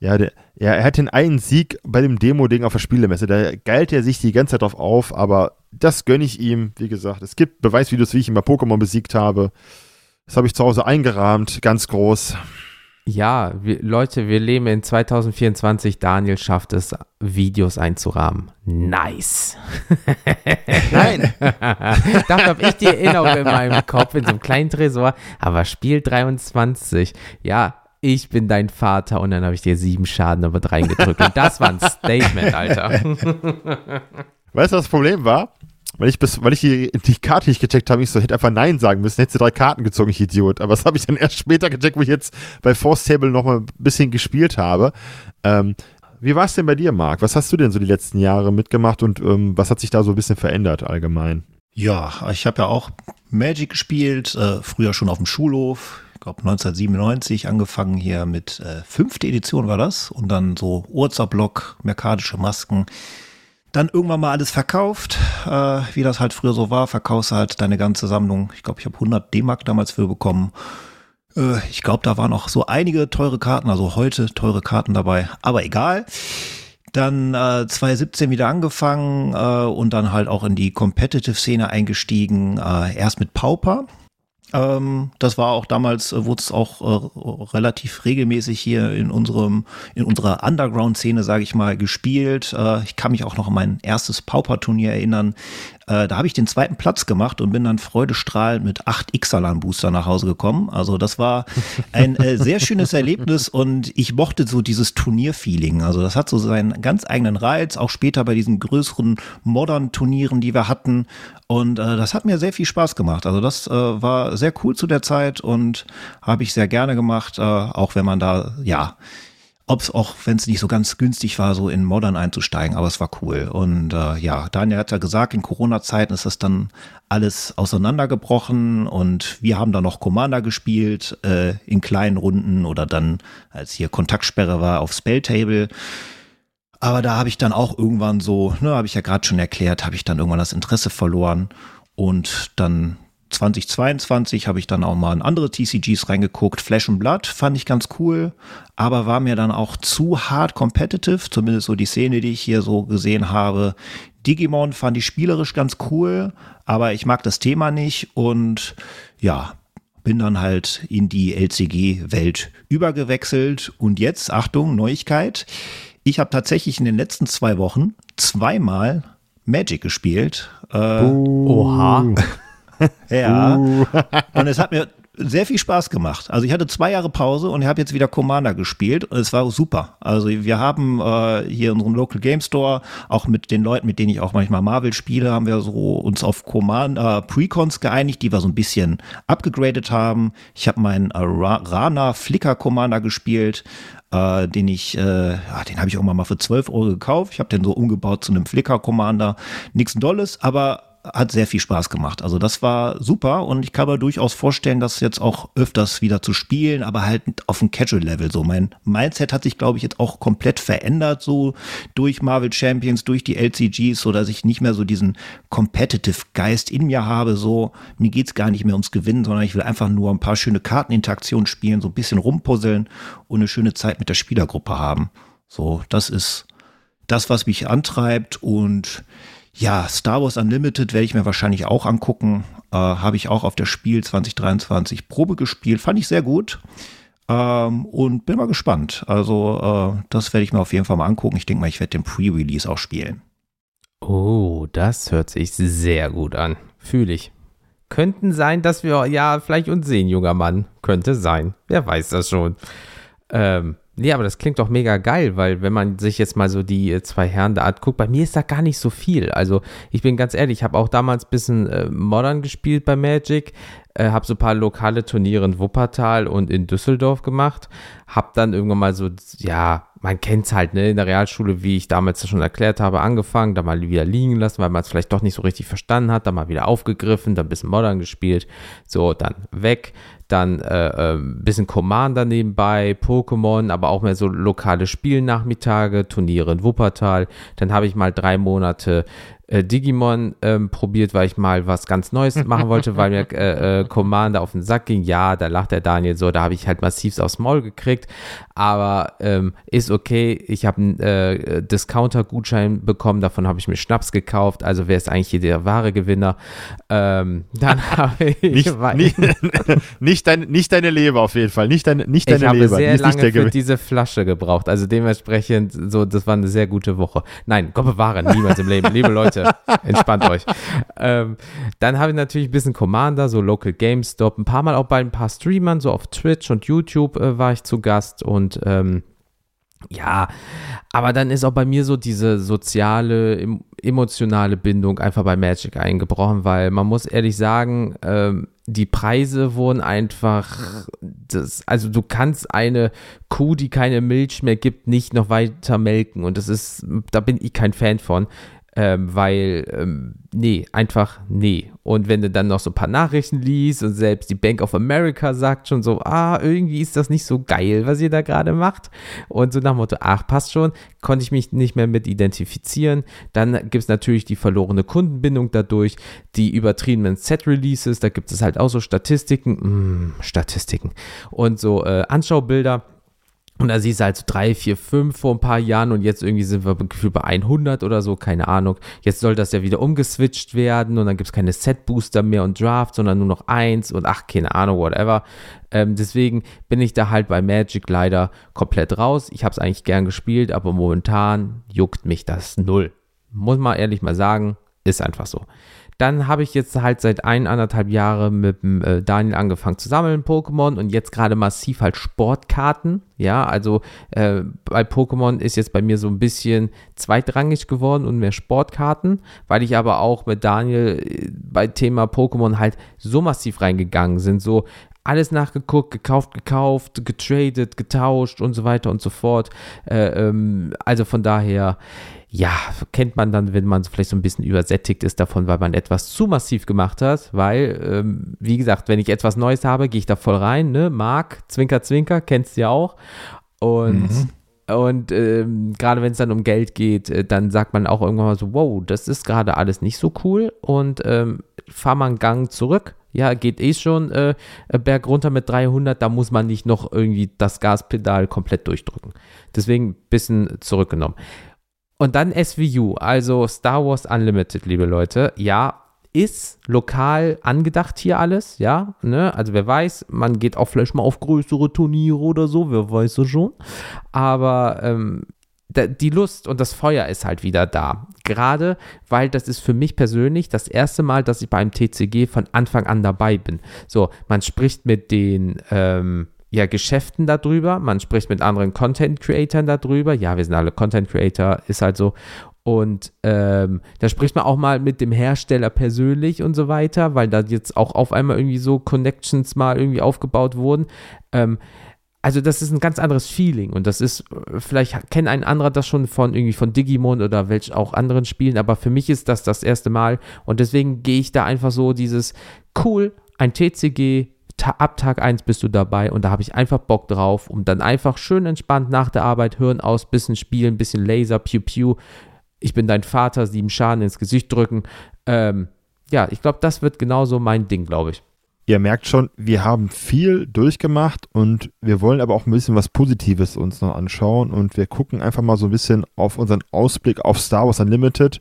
ja, der, ja, er hat den einen Sieg bei dem Demo-Ding auf der Spielemesse. Da geilt er sich die ganze Zeit drauf auf, aber das gönne ich ihm. Wie gesagt, es gibt Beweisvideos, wie ich ihn bei Pokémon besiegt habe. Das habe ich zu Hause eingerahmt, ganz groß. Ja, wir, Leute, wir leben in 2024. Daniel schafft es, Videos einzurahmen. Nice. <laughs> Nein. Dafür habe ich die Erinnerung in meinem Kopf in so einem kleinen Tresor. Aber Spiel 23. Ja, ich bin dein Vater und dann habe ich dir sieben Schaden damit reingedrückt. Und das war ein Statement, Alter. Weißt du, was das Problem war? Weil ich, bis, weil ich die, die Karte nicht gecheckt habe, ich so, hätte einfach Nein sagen müssen, hätte sie drei Karten gezogen, ich Idiot. Aber das habe ich dann erst später gecheckt, wo ich jetzt bei Force Table noch mal ein bisschen gespielt habe. Ähm, wie war es denn bei dir, Marc? Was hast du denn so die letzten Jahre mitgemacht und ähm, was hat sich da so ein bisschen verändert allgemein? Ja, ich habe ja auch Magic gespielt, äh, früher schon auf dem Schulhof. Ich glaube 1997 angefangen hier mit äh, fünfte Edition war das und dann so Urzerblock, merkadische Masken. Dann irgendwann mal alles verkauft, äh, wie das halt früher so war. Verkaufst halt deine ganze Sammlung. Ich glaube, ich habe 100 D-Mark damals für bekommen. Äh, ich glaube, da waren auch so einige teure Karten, also heute teure Karten dabei. Aber egal. Dann äh, 2017 wieder angefangen äh, und dann halt auch in die Competitive-Szene eingestiegen. Äh, erst mit Pauper. Ähm, das war auch damals, äh, wurde es auch äh, relativ regelmäßig hier in unserem, in unserer Underground-Szene, sage ich mal, gespielt. Äh, ich kann mich auch noch an mein erstes Pauper-Turnier erinnern. Äh, da habe ich den zweiten Platz gemacht und bin dann freudestrahlend mit acht Ixalan-Booster nach Hause gekommen. Also das war ein äh, sehr schönes Erlebnis und ich mochte so dieses Turnier-Feeling. Also das hat so seinen ganz eigenen Reiz, auch später bei diesen größeren Modern-Turnieren, die wir hatten. Und äh, das hat mir sehr viel Spaß gemacht. Also das äh, war sehr cool zu der Zeit und habe ich sehr gerne gemacht, äh, auch wenn man da, ja, ob es auch, wenn es nicht so ganz günstig war, so in Modern einzusteigen, aber es war cool. Und äh, ja, Daniel hat ja gesagt, in Corona-Zeiten ist das dann alles auseinandergebrochen und wir haben dann noch Commander gespielt äh, in kleinen Runden oder dann, als hier Kontaktsperre war, auf Spelltable. Aber da habe ich dann auch irgendwann so, ne, habe ich ja gerade schon erklärt, habe ich dann irgendwann das Interesse verloren und dann 2022 habe ich dann auch mal in andere TCGs reingeguckt. Flash and Blood fand ich ganz cool, aber war mir dann auch zu hart competitive, zumindest so die Szene, die ich hier so gesehen habe. Digimon fand ich spielerisch ganz cool, aber ich mag das Thema nicht und ja, bin dann halt in die LCG-Welt übergewechselt und jetzt, Achtung, Neuigkeit. Ich habe tatsächlich in den letzten zwei Wochen zweimal Magic gespielt. Äh, Oha. <laughs> <laughs> ja. Uh. Und es hat mir sehr viel Spaß gemacht. Also ich hatte zwei Jahre Pause und ich habe jetzt wieder Commander gespielt und es war super. Also wir haben äh, hier in unserem Local Game Store auch mit den Leuten, mit denen ich auch manchmal Marvel spiele, haben wir so uns auf Commander äh, Precons geeinigt, die wir so ein bisschen abgegradet haben. Ich habe meinen äh, Rana Flicker Commander gespielt, äh, den ich, äh, ja, den habe ich auch mal für 12 Euro gekauft. Ich habe den so umgebaut zu einem Flicker Commander. Nichts Dolles, aber hat sehr viel Spaß gemacht. Also das war super und ich kann mir durchaus vorstellen, das jetzt auch öfters wieder zu spielen, aber halt auf dem Casual-Level. So mein Mindset hat sich, glaube ich, jetzt auch komplett verändert, so durch Marvel Champions, durch die LCGs, so dass ich nicht mehr so diesen Competitive Geist in mir habe. So mir geht's gar nicht mehr ums Gewinnen, sondern ich will einfach nur ein paar schöne Karteninteraktionen spielen, so ein bisschen rumpuzzeln und eine schöne Zeit mit der Spielergruppe haben. So, das ist das, was mich antreibt und ja, Star Wars Unlimited werde ich mir wahrscheinlich auch angucken. Äh, Habe ich auch auf der Spiel 2023 Probe gespielt. Fand ich sehr gut. Ähm, und bin mal gespannt. Also, äh, das werde ich mir auf jeden Fall mal angucken. Ich denke mal, ich werde den Pre-Release auch spielen. Oh, das hört sich sehr gut an. Fühle ich. Könnten sein, dass wir ja vielleicht uns sehen, junger Mann. Könnte sein. Wer weiß das schon. Ähm, Nee, aber das klingt doch mega geil, weil wenn man sich jetzt mal so die äh, zwei Herren da anguckt, bei mir ist da gar nicht so viel. Also ich bin ganz ehrlich, ich habe auch damals ein bisschen äh, Modern gespielt bei Magic, äh, habe so ein paar lokale Turniere in Wuppertal und in Düsseldorf gemacht, habe dann irgendwann mal so, ja, man kennt es halt, ne, in der Realschule, wie ich damals schon erklärt habe, angefangen, da mal wieder liegen lassen, weil man es vielleicht doch nicht so richtig verstanden hat, dann mal wieder aufgegriffen, dann ein bisschen Modern gespielt, so, dann weg, dann äh, ein äh, bisschen Commander nebenbei, Pokémon, aber auch mehr so lokale Spielnachmittage, Turniere in Wuppertal. Dann habe ich mal drei Monate äh, Digimon ähm, probiert, weil ich mal was ganz Neues <laughs> machen wollte, weil mir äh, äh, Commander auf den Sack ging. Ja, da lacht der Daniel so, da habe ich halt massiv aufs Maul gekriegt, aber ähm, ist okay. Ich habe einen äh, Discounter-Gutschein bekommen, davon habe ich mir Schnaps gekauft, also wer ist eigentlich hier der wahre Gewinner? Ähm, dann <laughs> habe ich. Nicht, nicht, <laughs> nicht, dein, nicht deine Leber auf jeden Fall, nicht, dein, nicht deine ich habe Leber. sehr Die nicht lange für Gewinn. diese Flasche gebraucht, also dementsprechend, so, das war eine sehr gute Woche. Nein, Gott bewahre, niemals im Leben. Liebe Leute, <laughs> entspannt euch. Ähm, dann habe ich natürlich ein bisschen Commander, so Local GameStop, ein paar Mal auch bei ein paar Streamern, so auf Twitch und YouTube äh, war ich zu Gast und ähm, ja, aber dann ist auch bei mir so diese soziale, em emotionale Bindung einfach bei Magic eingebrochen, weil man muss ehrlich sagen, ähm, die Preise wurden einfach, das, also du kannst eine Kuh, die keine Milch mehr gibt, nicht noch weiter melken und das ist, da bin ich kein Fan von. Ähm, weil, ähm, nee, einfach nee. Und wenn du dann noch so ein paar Nachrichten liest und selbst die Bank of America sagt schon so, ah, irgendwie ist das nicht so geil, was ihr da gerade macht. Und so nach dem Motto, ach, passt schon, konnte ich mich nicht mehr mit identifizieren. Dann gibt es natürlich die verlorene Kundenbindung dadurch, die übertriebenen Set-Releases, da gibt es halt auch so Statistiken, mm, Statistiken und so äh, Anschaubilder. Und da siehst du halt so 3, 4, 5 vor ein paar Jahren und jetzt irgendwie sind wir gefühlt bei 100 oder so, keine Ahnung. Jetzt soll das ja wieder umgeswitcht werden und dann gibt es keine Set-Booster mehr und Draft, sondern nur noch eins und ach, keine Ahnung, whatever. Ähm, deswegen bin ich da halt bei Magic leider komplett raus. Ich habe es eigentlich gern gespielt, aber momentan juckt mich das null. Muss man ehrlich mal sagen, ist einfach so. Dann habe ich jetzt halt seit eineinhalb Jahren mit dem äh, Daniel angefangen zu sammeln, Pokémon, und jetzt gerade massiv halt Sportkarten. Ja, also äh, bei Pokémon ist jetzt bei mir so ein bisschen zweitrangig geworden und mehr Sportkarten, weil ich aber auch mit Daniel äh, bei Thema Pokémon halt so massiv reingegangen sind. So, alles nachgeguckt, gekauft, gekauft, getradet, getauscht und so weiter und so fort. Äh, ähm, also von daher, ja, kennt man dann, wenn man vielleicht so ein bisschen übersättigt ist davon, weil man etwas zu massiv gemacht hat, weil, ähm, wie gesagt, wenn ich etwas Neues habe, gehe ich da voll rein, ne? Mark, Zwinker, Zwinker, kennst du ja auch. Und Mhm. und ähm, gerade wenn es dann um Geld geht, äh, dann sagt man auch irgendwann mal so, wow, das ist gerade alles nicht so cool und ähm, fahr mal einen Gang zurück. Ja, geht eh schon äh, Berg runter mit 300, da muss man nicht noch irgendwie das Gaspedal komplett durchdrücken. Deswegen ein bisschen zurückgenommen. Und dann SVU, also Star Wars Unlimited, liebe Leute. Ja, ist lokal angedacht hier alles, ja, ne? Also wer weiß, man geht auch vielleicht mal auf größere Turniere oder so, wer weiß es schon. Aber ähm, die Lust und das Feuer ist halt wieder da. Gerade weil das ist für mich persönlich das erste Mal, dass ich beim TCG von Anfang an dabei bin. So, man spricht mit den ähm, ja, Geschäften darüber, man spricht mit anderen Content-Creatern darüber. Ja, wir sind alle Content-Creator, ist halt so. Und ähm, da spricht man auch mal mit dem Hersteller persönlich und so weiter, weil da jetzt auch auf einmal irgendwie so Connections mal irgendwie aufgebaut wurden. Ähm, also das ist ein ganz anderes Feeling und das ist, vielleicht kennt ein anderer das schon von irgendwie von Digimon oder welch auch anderen Spielen, aber für mich ist das das erste Mal und deswegen gehe ich da einfach so dieses, cool, ein TCG, ab Tag 1 bist du dabei und da habe ich einfach Bock drauf, um dann einfach schön entspannt nach der Arbeit, Hirn aus, bisschen spielen, bisschen Laser, Pew Pew, ich bin dein Vater, sieben Schaden ins Gesicht drücken. Ähm, ja, ich glaube, das wird genauso mein Ding, glaube ich. Ihr merkt schon, wir haben viel durchgemacht und wir wollen aber auch ein bisschen was Positives uns noch anschauen und wir gucken einfach mal so ein bisschen auf unseren Ausblick auf Star Wars Unlimited,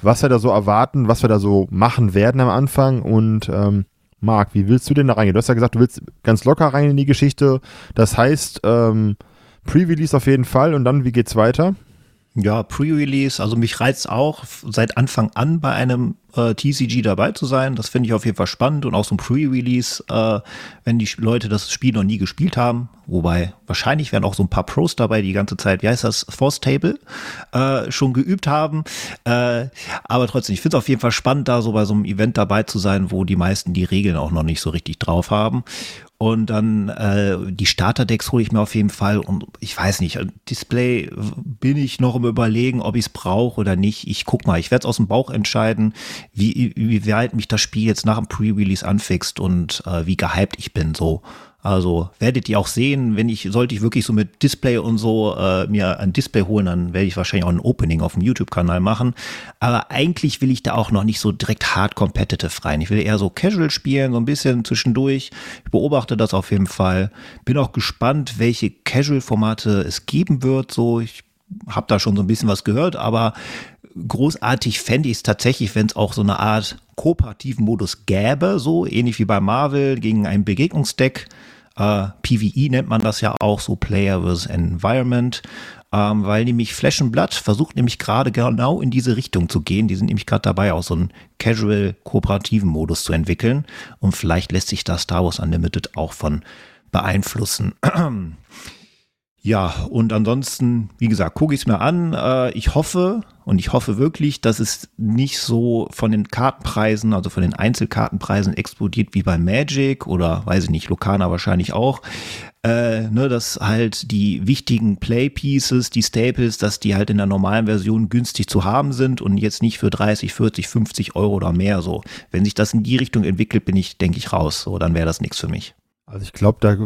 was wir da so erwarten, was wir da so machen werden am Anfang und ähm, Marc, wie willst du denn da reingehen? Du hast ja gesagt, du willst ganz locker rein in die Geschichte. Das heißt, ähm, Pre-Release auf jeden Fall und dann, wie geht's weiter? Ja, Pre-Release, also mich reizt auch seit Anfang an bei einem äh, TCG dabei zu sein. Das finde ich auf jeden Fall spannend und auch so ein Pre-Release, äh, wenn die Leute das Spiel noch nie gespielt haben. Wobei wahrscheinlich wären auch so ein paar Pros dabei, die die ganze Zeit, wie heißt das, Force Table äh, schon geübt haben. Äh, aber trotzdem, ich finde es auf jeden Fall spannend, da so bei so einem Event dabei zu sein, wo die meisten die Regeln auch noch nicht so richtig drauf haben. Und dann äh, die Starterdecks hole ich mir auf jeden Fall. Und ich weiß nicht, Display bin ich noch im Überlegen, ob ich es brauche oder nicht. Ich guck mal, ich werde es aus dem Bauch entscheiden, wie, wie weit mich das Spiel jetzt nach dem Pre-Release anfixt und äh, wie gehypt ich bin. So. Also werdet ihr auch sehen, wenn ich, sollte ich wirklich so mit Display und so äh, mir ein Display holen, dann werde ich wahrscheinlich auch ein Opening auf dem YouTube-Kanal machen. Aber eigentlich will ich da auch noch nicht so direkt hard competitive rein. Ich will eher so casual spielen, so ein bisschen zwischendurch. Ich beobachte das auf jeden Fall. Bin auch gespannt, welche Casual-Formate es geben wird. So, ich habe da schon so ein bisschen was gehört, aber großartig fände ich es tatsächlich, wenn es auch so eine Art kooperativen Modus gäbe, so ähnlich wie bei Marvel gegen ein Begegnungsdeck. Äh, PvE nennt man das ja auch, so Player vs. Environment, ähm, weil nämlich Flash and Blood versucht nämlich gerade genau in diese Richtung zu gehen. Die sind nämlich gerade dabei, auch so einen casual kooperativen Modus zu entwickeln. Und vielleicht lässt sich da Star Wars Unlimited auch von beeinflussen. <clears throat> Ja, und ansonsten, wie gesagt, gucke ich es mir an. Äh, ich hoffe und ich hoffe wirklich, dass es nicht so von den Kartenpreisen, also von den Einzelkartenpreisen explodiert wie bei Magic oder weiß ich nicht, Lokana wahrscheinlich auch. Äh, ne, dass halt die wichtigen Play-Pieces, die Staples, dass die halt in der normalen Version günstig zu haben sind und jetzt nicht für 30, 40, 50 Euro oder mehr so. Wenn sich das in die Richtung entwickelt, bin ich, denke ich, raus. So, dann wäre das nichts für mich. Also ich glaube, da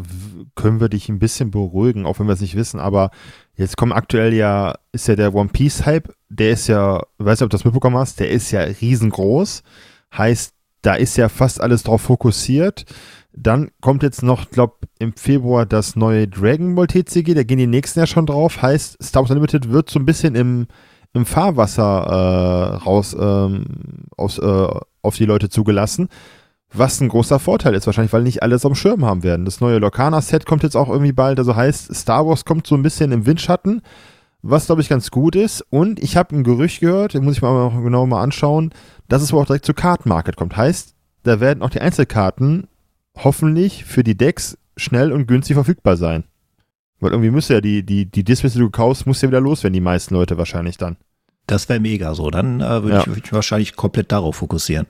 können wir dich ein bisschen beruhigen, auch wenn wir es nicht wissen, aber jetzt kommt aktuell ja, ist ja der One Piece Hype, der ist ja, weiß nicht, ob du das mitbekommen hast, der ist ja riesengroß. Heißt, da ist ja fast alles drauf fokussiert. Dann kommt jetzt noch, glaube im Februar das neue Dragon Ball TCG, da gehen die nächsten ja schon drauf. Heißt, Star Wars Unlimited wird so ein bisschen im, im Fahrwasser äh, raus ähm, aus, äh, auf die Leute zugelassen. Was ein großer Vorteil ist wahrscheinlich, weil nicht alles am Schirm haben werden. Das neue Lorcaner-Set kommt jetzt auch irgendwie bald. Also heißt, Star Wars kommt so ein bisschen im Windschatten, was glaube ich ganz gut ist. Und ich habe ein Gerücht gehört, den muss ich mir aber noch genau mal anschauen, dass es wohl auch direkt zu Kartenmarket kommt. Heißt, da werden auch die Einzelkarten hoffentlich für die Decks schnell und günstig verfügbar sein. Weil irgendwie müsste ja die, die, die Displays, die du kaufst, muss ja wieder loswerden, die meisten Leute wahrscheinlich dann. Das wäre mega so. Dann äh, würde ja. ich mich wahrscheinlich komplett darauf fokussieren.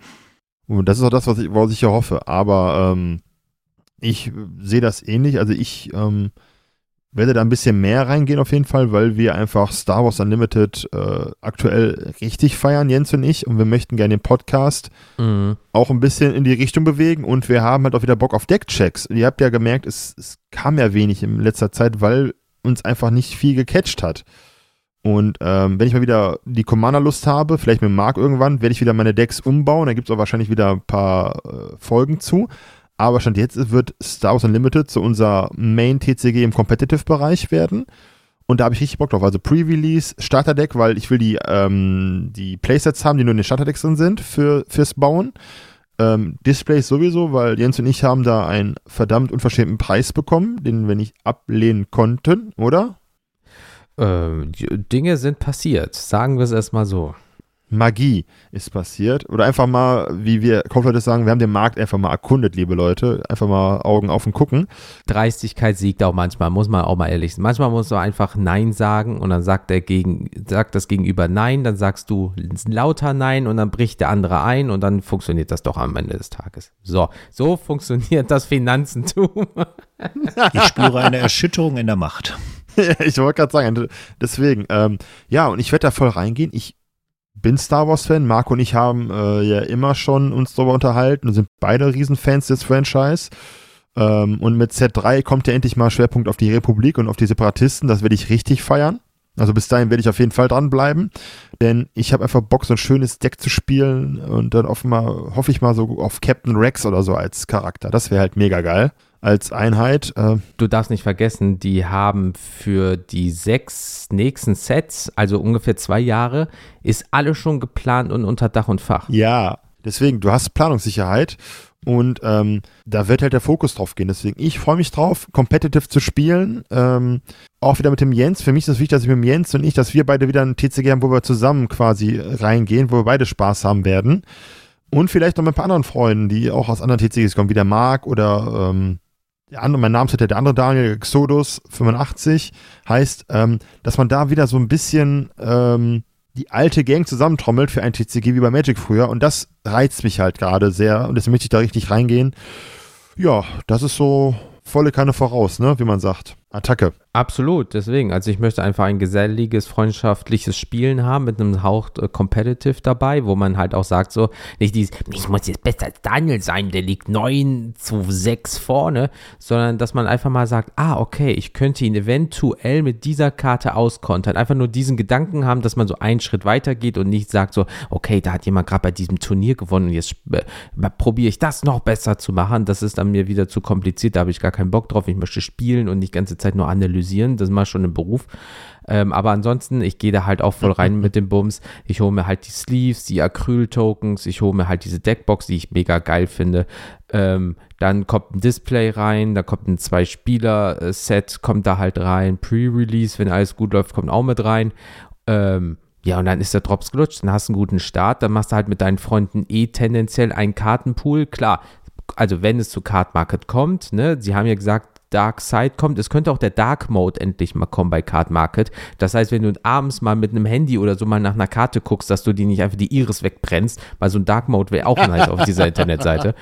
Und das ist auch das, was ich, was ich ja hoffe. Aber ähm, ich sehe das ähnlich. Also ich ähm, werde da ein bisschen mehr reingehen auf jeden Fall, weil wir einfach Star Wars Unlimited äh, aktuell richtig feiern, Jens und ich. Und wir möchten gerne den Podcast mhm. auch ein bisschen in die Richtung bewegen. Und wir haben halt auch wieder Bock auf Deckchecks. Ihr habt ja gemerkt, es, es kam ja wenig in letzter Zeit, weil uns einfach nicht viel gecatcht hat. Und ähm, wenn ich mal wieder die Commander-Lust habe, vielleicht mit Mark irgendwann, werde ich wieder meine Decks umbauen. Da gibt es auch wahrscheinlich wieder ein paar äh, Folgen zu. Aber Stand jetzt wird Star Wars Unlimited zu unser Main-TCG im Competitive-Bereich werden. Und da habe ich richtig Bock drauf. Also Pre-Release, Starterdeck, weil ich will die, ähm, die Playsets haben, die nur in den Starterdecks drin sind für, fürs Bauen. Ähm, Displays sowieso, weil Jens und ich haben da einen verdammt unverschämten Preis bekommen, den wir nicht ablehnen konnten, oder? Äh, Dinge sind passiert, sagen wir es erstmal so. Magie ist passiert. Oder einfach mal, wie wir Kaufleute sagen, wir haben den Markt einfach mal erkundet, liebe Leute. Einfach mal Augen auf und gucken. Dreistigkeit siegt auch manchmal, muss man auch mal ehrlich sein. Manchmal muss man einfach Nein sagen und dann sagt der gegen, sagt das Gegenüber Nein, dann sagst du lauter Nein und dann bricht der andere ein und dann funktioniert das doch am Ende des Tages. So, so <laughs> funktioniert das Finanzentum. ich spüre eine Erschütterung in der Macht. <laughs> ich wollte gerade sagen, deswegen, ähm, ja, und ich werde da voll reingehen. Ich bin Star Wars-Fan. Marco und ich haben äh, ja immer schon uns darüber unterhalten und sind beide Riesenfans des Franchise. Ähm, und mit Z3 kommt ja endlich mal Schwerpunkt auf die Republik und auf die Separatisten. Das werde ich richtig feiern. Also bis dahin werde ich auf jeden Fall dranbleiben, denn ich habe einfach Bock, so ein schönes Deck zu spielen und dann offenbar hoffe ich mal so auf Captain Rex oder so als Charakter. Das wäre halt mega geil als Einheit. Äh. Du darfst nicht vergessen, die haben für die sechs nächsten Sets, also ungefähr zwei Jahre, ist alles schon geplant und unter Dach und Fach. Ja, deswegen, du hast Planungssicherheit und ähm, da wird halt der Fokus drauf gehen. Deswegen, ich freue mich drauf, competitive zu spielen. Ähm, auch wieder mit dem Jens. Für mich ist es wichtig, dass ich mit dem Jens und ich, dass wir beide wieder ein TCG haben, wo wir zusammen quasi reingehen, wo wir beide Spaß haben werden. Und vielleicht noch mit ein paar anderen Freunden, die auch aus anderen TCGs kommen, wie der Marc oder ähm, der andere, mein Namensvetter, der andere Daniel, Xodus 85, heißt, ähm, dass man da wieder so ein bisschen ähm, die alte Gang zusammentrommelt für ein TCG wie bei Magic früher und das reizt mich halt gerade sehr und deswegen möchte ich da richtig reingehen. Ja, das ist so volle Kanne voraus, ne, wie man sagt. Attacke. Absolut, deswegen. Also ich möchte einfach ein geselliges, freundschaftliches Spielen haben mit einem Hauch äh, Competitive dabei, wo man halt auch sagt so, nicht dieses, ich muss jetzt besser als Daniel sein, der liegt 9 zu 6 vorne, sondern dass man einfach mal sagt, ah, okay, ich könnte ihn eventuell mit dieser Karte auskontern. Einfach nur diesen Gedanken haben, dass man so einen Schritt weiter geht und nicht sagt so, okay, da hat jemand gerade bei diesem Turnier gewonnen und jetzt äh, probiere ich das noch besser zu machen. Das ist dann mir wieder zu kompliziert, da habe ich gar keinen Bock drauf. Ich möchte spielen und nicht die ganze Zeit nur analysieren das mache ich schon im Beruf. Ähm, aber ansonsten, ich gehe da halt auch voll rein <laughs> mit dem Bums. Ich hole mir halt die Sleeves, die Acryl-Tokens, ich hole mir halt diese Deckbox, die ich mega geil finde. Ähm, dann kommt ein Display rein, da kommt ein Zwei-Spieler-Set, kommt da halt rein. Pre-Release, wenn alles gut läuft, kommt auch mit rein. Ähm, ja, und dann ist der Drops gelutscht, dann hast du einen guten Start, dann machst du halt mit deinen Freunden eh tendenziell einen Kartenpool. Klar, also wenn es zu Card Market kommt, ne, sie haben ja gesagt, Dark Side kommt. Es könnte auch der Dark Mode endlich mal kommen bei Card Market. Das heißt, wenn du abends mal mit einem Handy oder so mal nach einer Karte guckst, dass du die nicht einfach die Iris wegbrennst, weil so ein Dark Mode wäre auch nice auf dieser <laughs> Internetseite.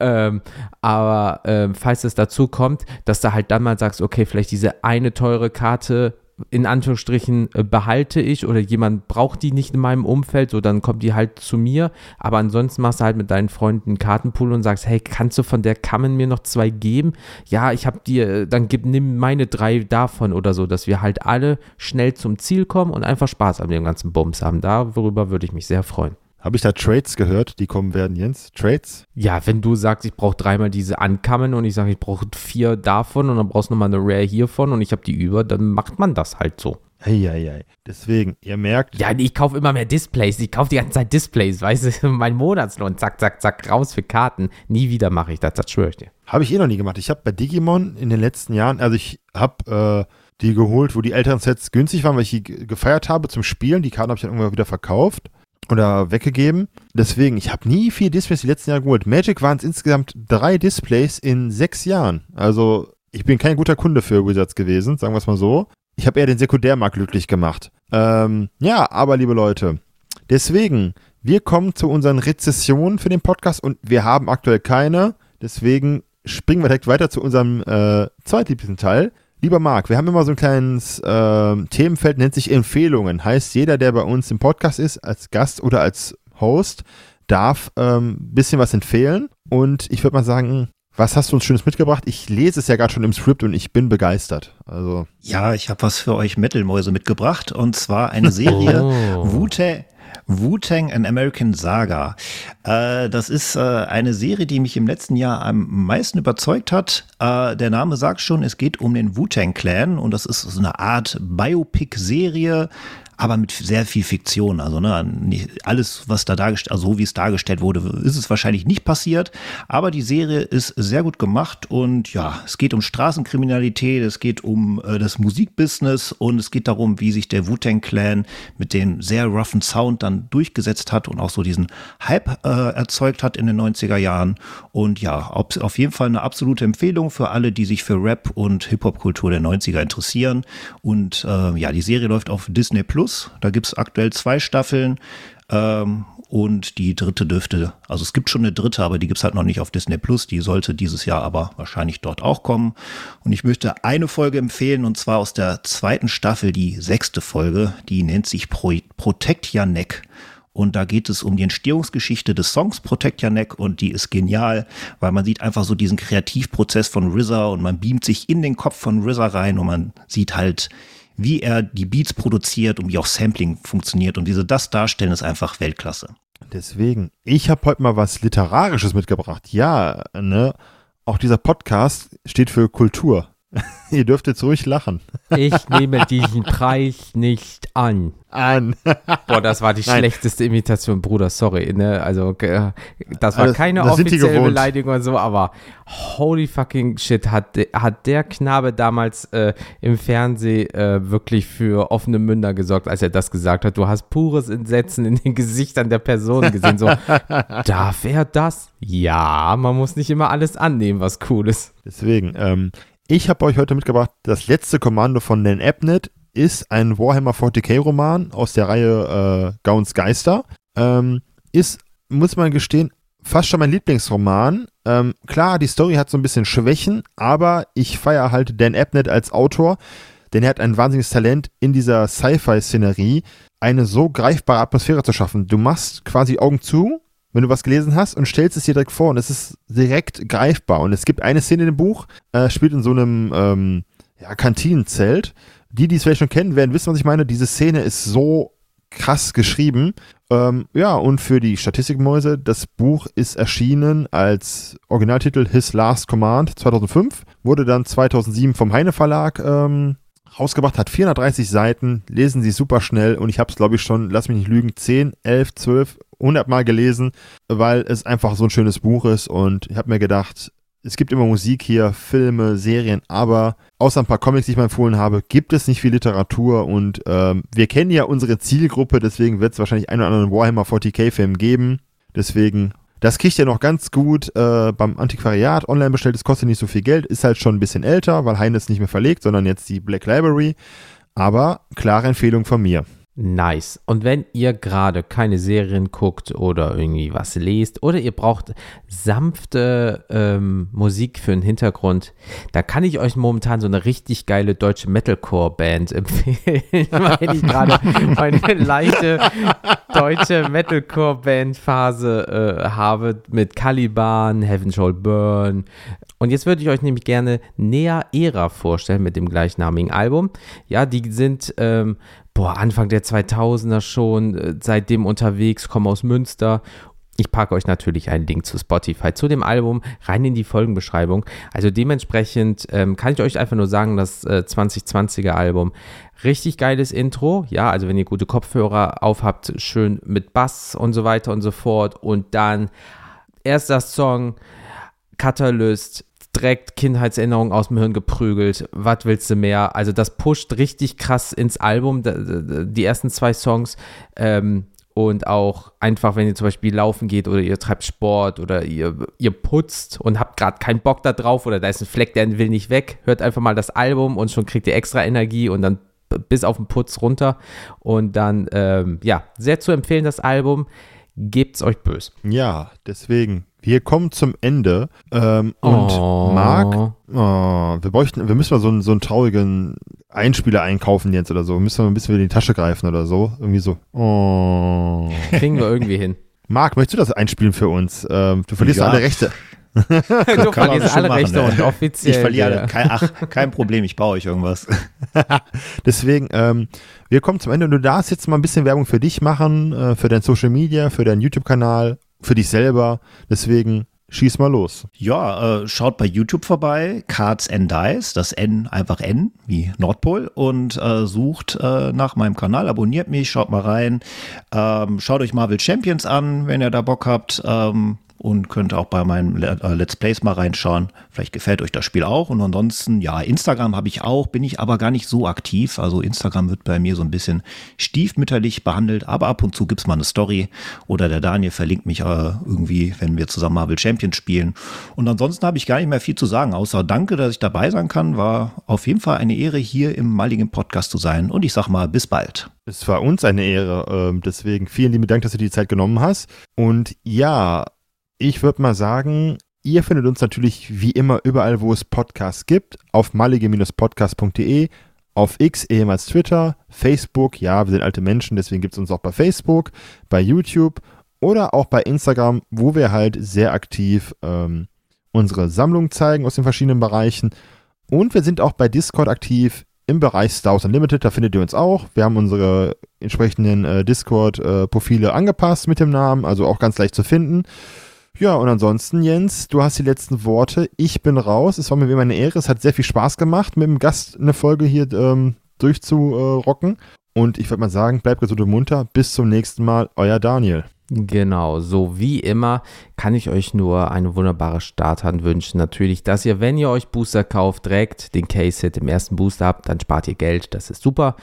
Ähm, aber ähm, falls es dazu kommt, dass du halt dann mal sagst, okay, vielleicht diese eine teure Karte in Anführungsstrichen äh, behalte ich oder jemand braucht die nicht in meinem Umfeld, so dann kommt die halt zu mir. Aber ansonsten machst du halt mit deinen Freunden einen Kartenpool und sagst, hey, kannst du von der Kammen mir noch zwei geben? Ja, ich habe dir, äh, dann gib, nimm meine drei davon oder so, dass wir halt alle schnell zum Ziel kommen und einfach Spaß an dem ganzen Bums haben. Darüber würde ich mich sehr freuen. Habe ich da Trades gehört, die kommen werden, Jens? Trades? Ja, wenn du sagst, ich brauche dreimal diese Ankamen und ich sage, ich brauche vier davon und dann brauchst du nochmal eine Rare hiervon und ich habe die über, dann macht man das halt so. Eieiei. Deswegen, ihr merkt. Ja, ich kaufe immer mehr Displays. Ich kaufe die ganze Zeit Displays, weißt du, <laughs> mein Monatslohn, zack, zack, zack, raus für Karten. Nie wieder mache ich das, das schwöre ich dir. Habe ich eh noch nie gemacht. Ich habe bei Digimon in den letzten Jahren, also ich habe äh, die geholt, wo die älteren Sets günstig waren, weil ich die gefeiert habe zum Spielen. Die Karten habe ich dann irgendwann wieder verkauft oder weggegeben. Deswegen, ich habe nie vier Displays die letzten Jahre geholt. Magic waren es insgesamt drei Displays in sechs Jahren. Also ich bin kein guter Kunde für Wizards gewesen, sagen wir es mal so. Ich habe eher den Sekundärmarkt glücklich gemacht. Ähm, ja, aber liebe Leute, deswegen, wir kommen zu unseren Rezessionen für den Podcast und wir haben aktuell keine. Deswegen springen wir direkt weiter zu unserem äh, zweitliebsten Teil. Lieber Marc, wir haben immer so ein kleines äh, Themenfeld, nennt sich Empfehlungen. Heißt, jeder, der bei uns im Podcast ist, als Gast oder als Host, darf ein ähm, bisschen was empfehlen. Und ich würde mal sagen, was hast du uns Schönes mitgebracht? Ich lese es ja gerade schon im Skript und ich bin begeistert. Also. Ja, ich habe was für euch Metalmäuse mitgebracht und zwar eine Serie <laughs> oh. Wute Wu-Tang An American Saga. Äh, das ist äh, eine Serie, die mich im letzten Jahr am meisten überzeugt hat. Äh, der Name sagt schon, es geht um den Wu-Tang Clan und das ist so eine Art Biopic-Serie aber mit sehr viel Fiktion. Also ne, alles, was da dargestellt, also so wie es dargestellt wurde, ist es wahrscheinlich nicht passiert. Aber die Serie ist sehr gut gemacht und ja, es geht um Straßenkriminalität, es geht um äh, das Musikbusiness und es geht darum, wie sich der Wu-Tang Clan mit dem sehr roughen Sound dann durchgesetzt hat und auch so diesen Hype äh, erzeugt hat in den 90er Jahren. Und ja, auf jeden Fall eine absolute Empfehlung für alle, die sich für Rap und Hip-Hop-Kultur der 90er interessieren. Und äh, ja, die Serie läuft auf Disney Plus Plus. Da gibt es aktuell zwei Staffeln. Ähm, und die dritte dürfte, also es gibt schon eine dritte, aber die gibt es halt noch nicht auf Disney Plus. Die sollte dieses Jahr aber wahrscheinlich dort auch kommen. Und ich möchte eine Folge empfehlen, und zwar aus der zweiten Staffel, die sechste Folge. Die nennt sich Pro Protect Neck. Und da geht es um die Entstehungsgeschichte des Songs Protect Your Neck und die ist genial, weil man sieht einfach so diesen Kreativprozess von RZA und man beamt sich in den Kopf von RZA rein und man sieht halt, wie er die Beats produziert und wie auch Sampling funktioniert. Und wie sie das darstellen, ist einfach Weltklasse. Deswegen, ich habe heute mal was Literarisches mitgebracht. Ja, ne? Auch dieser Podcast steht für Kultur. <laughs> Ihr dürft jetzt ruhig lachen. Ich nehme diesen Preis nicht an. An. Boah, das war die <laughs> Nein. schlechteste Imitation, Bruder, sorry. Ne? Also, das war keine das offizielle Beleidigung und so, aber holy fucking shit, hat, hat der Knabe damals äh, im Fernsehen äh, wirklich für offene Münder gesorgt, als er das gesagt hat. Du hast pures Entsetzen in den Gesichtern der Person gesehen. So, <laughs> darf er das? Ja, man muss nicht immer alles annehmen, was cool ist. Deswegen, ähm, ich habe euch heute mitgebracht, das letzte Kommando von Dan Abnett ist ein Warhammer 40k Roman aus der Reihe äh, Gauns Geister. Ähm, ist, muss man gestehen, fast schon mein Lieblingsroman. Ähm, klar, die Story hat so ein bisschen Schwächen, aber ich feiere halt Dan Abnett als Autor, denn er hat ein wahnsinniges Talent in dieser Sci-Fi-Szenerie, eine so greifbare Atmosphäre zu schaffen. Du machst quasi Augen zu, wenn du was gelesen hast und stellst es dir direkt vor und es ist direkt greifbar. Und es gibt eine Szene dem Buch, äh, spielt in so einem ähm, ja, Kantinenzelt. Die, die es vielleicht schon kennen werden, wissen, was ich meine. Diese Szene ist so krass geschrieben. Ähm, ja, und für die Statistikmäuse, das Buch ist erschienen als Originaltitel His Last Command 2005, wurde dann 2007 vom Heine Verlag ähm, rausgebracht, hat 430 Seiten, lesen Sie super schnell und ich habe es, glaube ich, schon, lass mich nicht lügen, 10, 11, 12, 100 Mal gelesen, weil es einfach so ein schönes Buch ist und ich habe mir gedacht, es gibt immer Musik hier, Filme, Serien, aber außer ein paar Comics, die ich mal empfohlen habe, gibt es nicht viel Literatur und ähm, wir kennen ja unsere Zielgruppe, deswegen wird es wahrscheinlich einen oder anderen Warhammer 40k-Film geben. Deswegen, das kriegt ihr noch ganz gut äh, beim Antiquariat online bestellt. Es kostet nicht so viel Geld, ist halt schon ein bisschen älter, weil Heine es nicht mehr verlegt, sondern jetzt die Black Library. Aber klare Empfehlung von mir. Nice. Und wenn ihr gerade keine Serien guckt oder irgendwie was lest oder ihr braucht sanfte ähm, Musik für den Hintergrund, da kann ich euch momentan so eine richtig geile deutsche Metalcore-Band <laughs> empfehlen, weil ich gerade meine leichte deutsche Metalcore-Band-Phase äh, habe mit Caliban, Heaven Shall Burn. Und jetzt würde ich euch nämlich gerne Nea Era vorstellen mit dem gleichnamigen Album. Ja, die sind ähm, boah, Anfang der 2000er schon, äh, seitdem unterwegs, komme aus Münster. Ich packe euch natürlich einen Link zu Spotify, zu dem Album, rein in die Folgenbeschreibung. Also dementsprechend ähm, kann ich euch einfach nur sagen, das äh, 2020er Album, richtig geiles Intro. Ja, also wenn ihr gute Kopfhörer aufhabt, schön mit Bass und so weiter und so fort. Und dann erster Song, Catalyst, direkt Kindheitserinnerungen aus dem Hirn geprügelt. Was willst du mehr? Also das pusht richtig krass ins Album, die ersten zwei Songs. Ähm, und auch einfach, wenn ihr zum Beispiel laufen geht oder ihr treibt Sport oder ihr, ihr putzt und habt gerade keinen Bock da drauf oder da ist ein Fleck, der will nicht weg, hört einfach mal das Album und schon kriegt ihr extra Energie und dann bis auf den Putz runter. Und dann, ähm, ja, sehr zu empfehlen, das Album. Gebt's euch bös. Ja, deswegen wir kommen zum Ende. Ähm, und oh. Marc, oh, wir bräuchten, wir müssen mal so einen, so einen traurigen Einspieler einkaufen jetzt oder so. Wir müssen mal ein bisschen in die Tasche greifen oder so. Irgendwie so. Oh. <laughs> Kriegen wir irgendwie hin. Marc, möchtest du das einspielen für uns? Ähm, du verlierst ja. alle Rechte. <laughs> du verlierst alle machen, Rechte ne? und offiziell. Ich verliere, kein, ach, kein Problem, ich baue euch irgendwas. <laughs> Deswegen, ähm, wir kommen zum Ende und du darfst jetzt mal ein bisschen Werbung für dich machen, äh, für dein Social Media, für deinen YouTube-Kanal für dich selber. Deswegen schieß mal los. Ja, äh, schaut bei YouTube vorbei, Cards and Dice, das N einfach N wie Nordpol und äh, sucht äh, nach meinem Kanal, abonniert mich, schaut mal rein, ähm, schaut euch Marvel Champions an, wenn ihr da Bock habt. Ähm, und könnt auch bei meinen äh, Let's Plays mal reinschauen. Vielleicht gefällt euch das Spiel auch. Und ansonsten, ja, Instagram habe ich auch, bin ich aber gar nicht so aktiv. Also Instagram wird bei mir so ein bisschen stiefmütterlich behandelt, aber ab und zu gibt es mal eine Story oder der Daniel verlinkt mich äh, irgendwie, wenn wir zusammen Marvel Champions spielen. Und ansonsten habe ich gar nicht mehr viel zu sagen, außer danke, dass ich dabei sein kann. War auf jeden Fall eine Ehre, hier im Maligen Podcast zu sein. Und ich sag mal, bis bald. Es war uns eine Ehre. Ähm, deswegen vielen lieben Dank, dass du die Zeit genommen hast. Und ja, ich würde mal sagen, ihr findet uns natürlich wie immer überall, wo es Podcasts gibt, auf malige-podcast.de, auf X, ehemals Twitter, Facebook, ja, wir sind alte Menschen, deswegen gibt es uns auch bei Facebook, bei YouTube oder auch bei Instagram, wo wir halt sehr aktiv ähm, unsere Sammlung zeigen aus den verschiedenen Bereichen. Und wir sind auch bei Discord aktiv im Bereich Star Wars Unlimited, da findet ihr uns auch. Wir haben unsere entsprechenden äh, Discord-Profile äh, angepasst mit dem Namen, also auch ganz leicht zu finden. Ja, und ansonsten, Jens, du hast die letzten Worte. Ich bin raus. Es war mir wie eine Ehre. Es hat sehr viel Spaß gemacht, mit dem Gast eine Folge hier ähm, durchzurocken. Und ich würde mal sagen, bleibt gesund und munter. Bis zum nächsten Mal. Euer Daniel. Genau, so wie immer kann ich euch nur eine wunderbare Starthand wünschen. Natürlich, dass ihr, wenn ihr euch Booster kauft, direkt den Case-Hit im ersten Booster habt, dann spart ihr Geld, das ist super.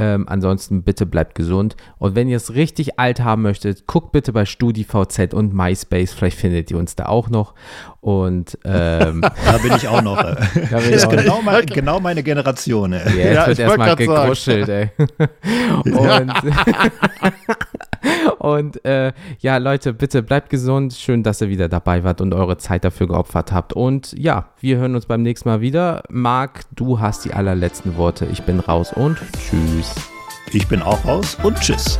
Ähm, ansonsten bitte bleibt gesund. Und wenn ihr es richtig alt haben möchtet, guckt bitte bei StudiVZ und MySpace. Vielleicht findet ihr uns da auch noch. Und ähm, <laughs> da bin ich auch noch. Äh. <laughs> das ist genau, mein, genau, meine Generation. Ey. Yeah, ja, wird erstmal gegruschelt, ey. <laughs> und, <laughs> Und äh, ja, Leute, bitte bleibt gesund. Schön, dass ihr wieder dabei wart und eure Zeit dafür geopfert habt. Und ja, wir hören uns beim nächsten Mal wieder. Marc, du hast die allerletzten Worte. Ich bin raus und tschüss. Ich bin auch raus und tschüss.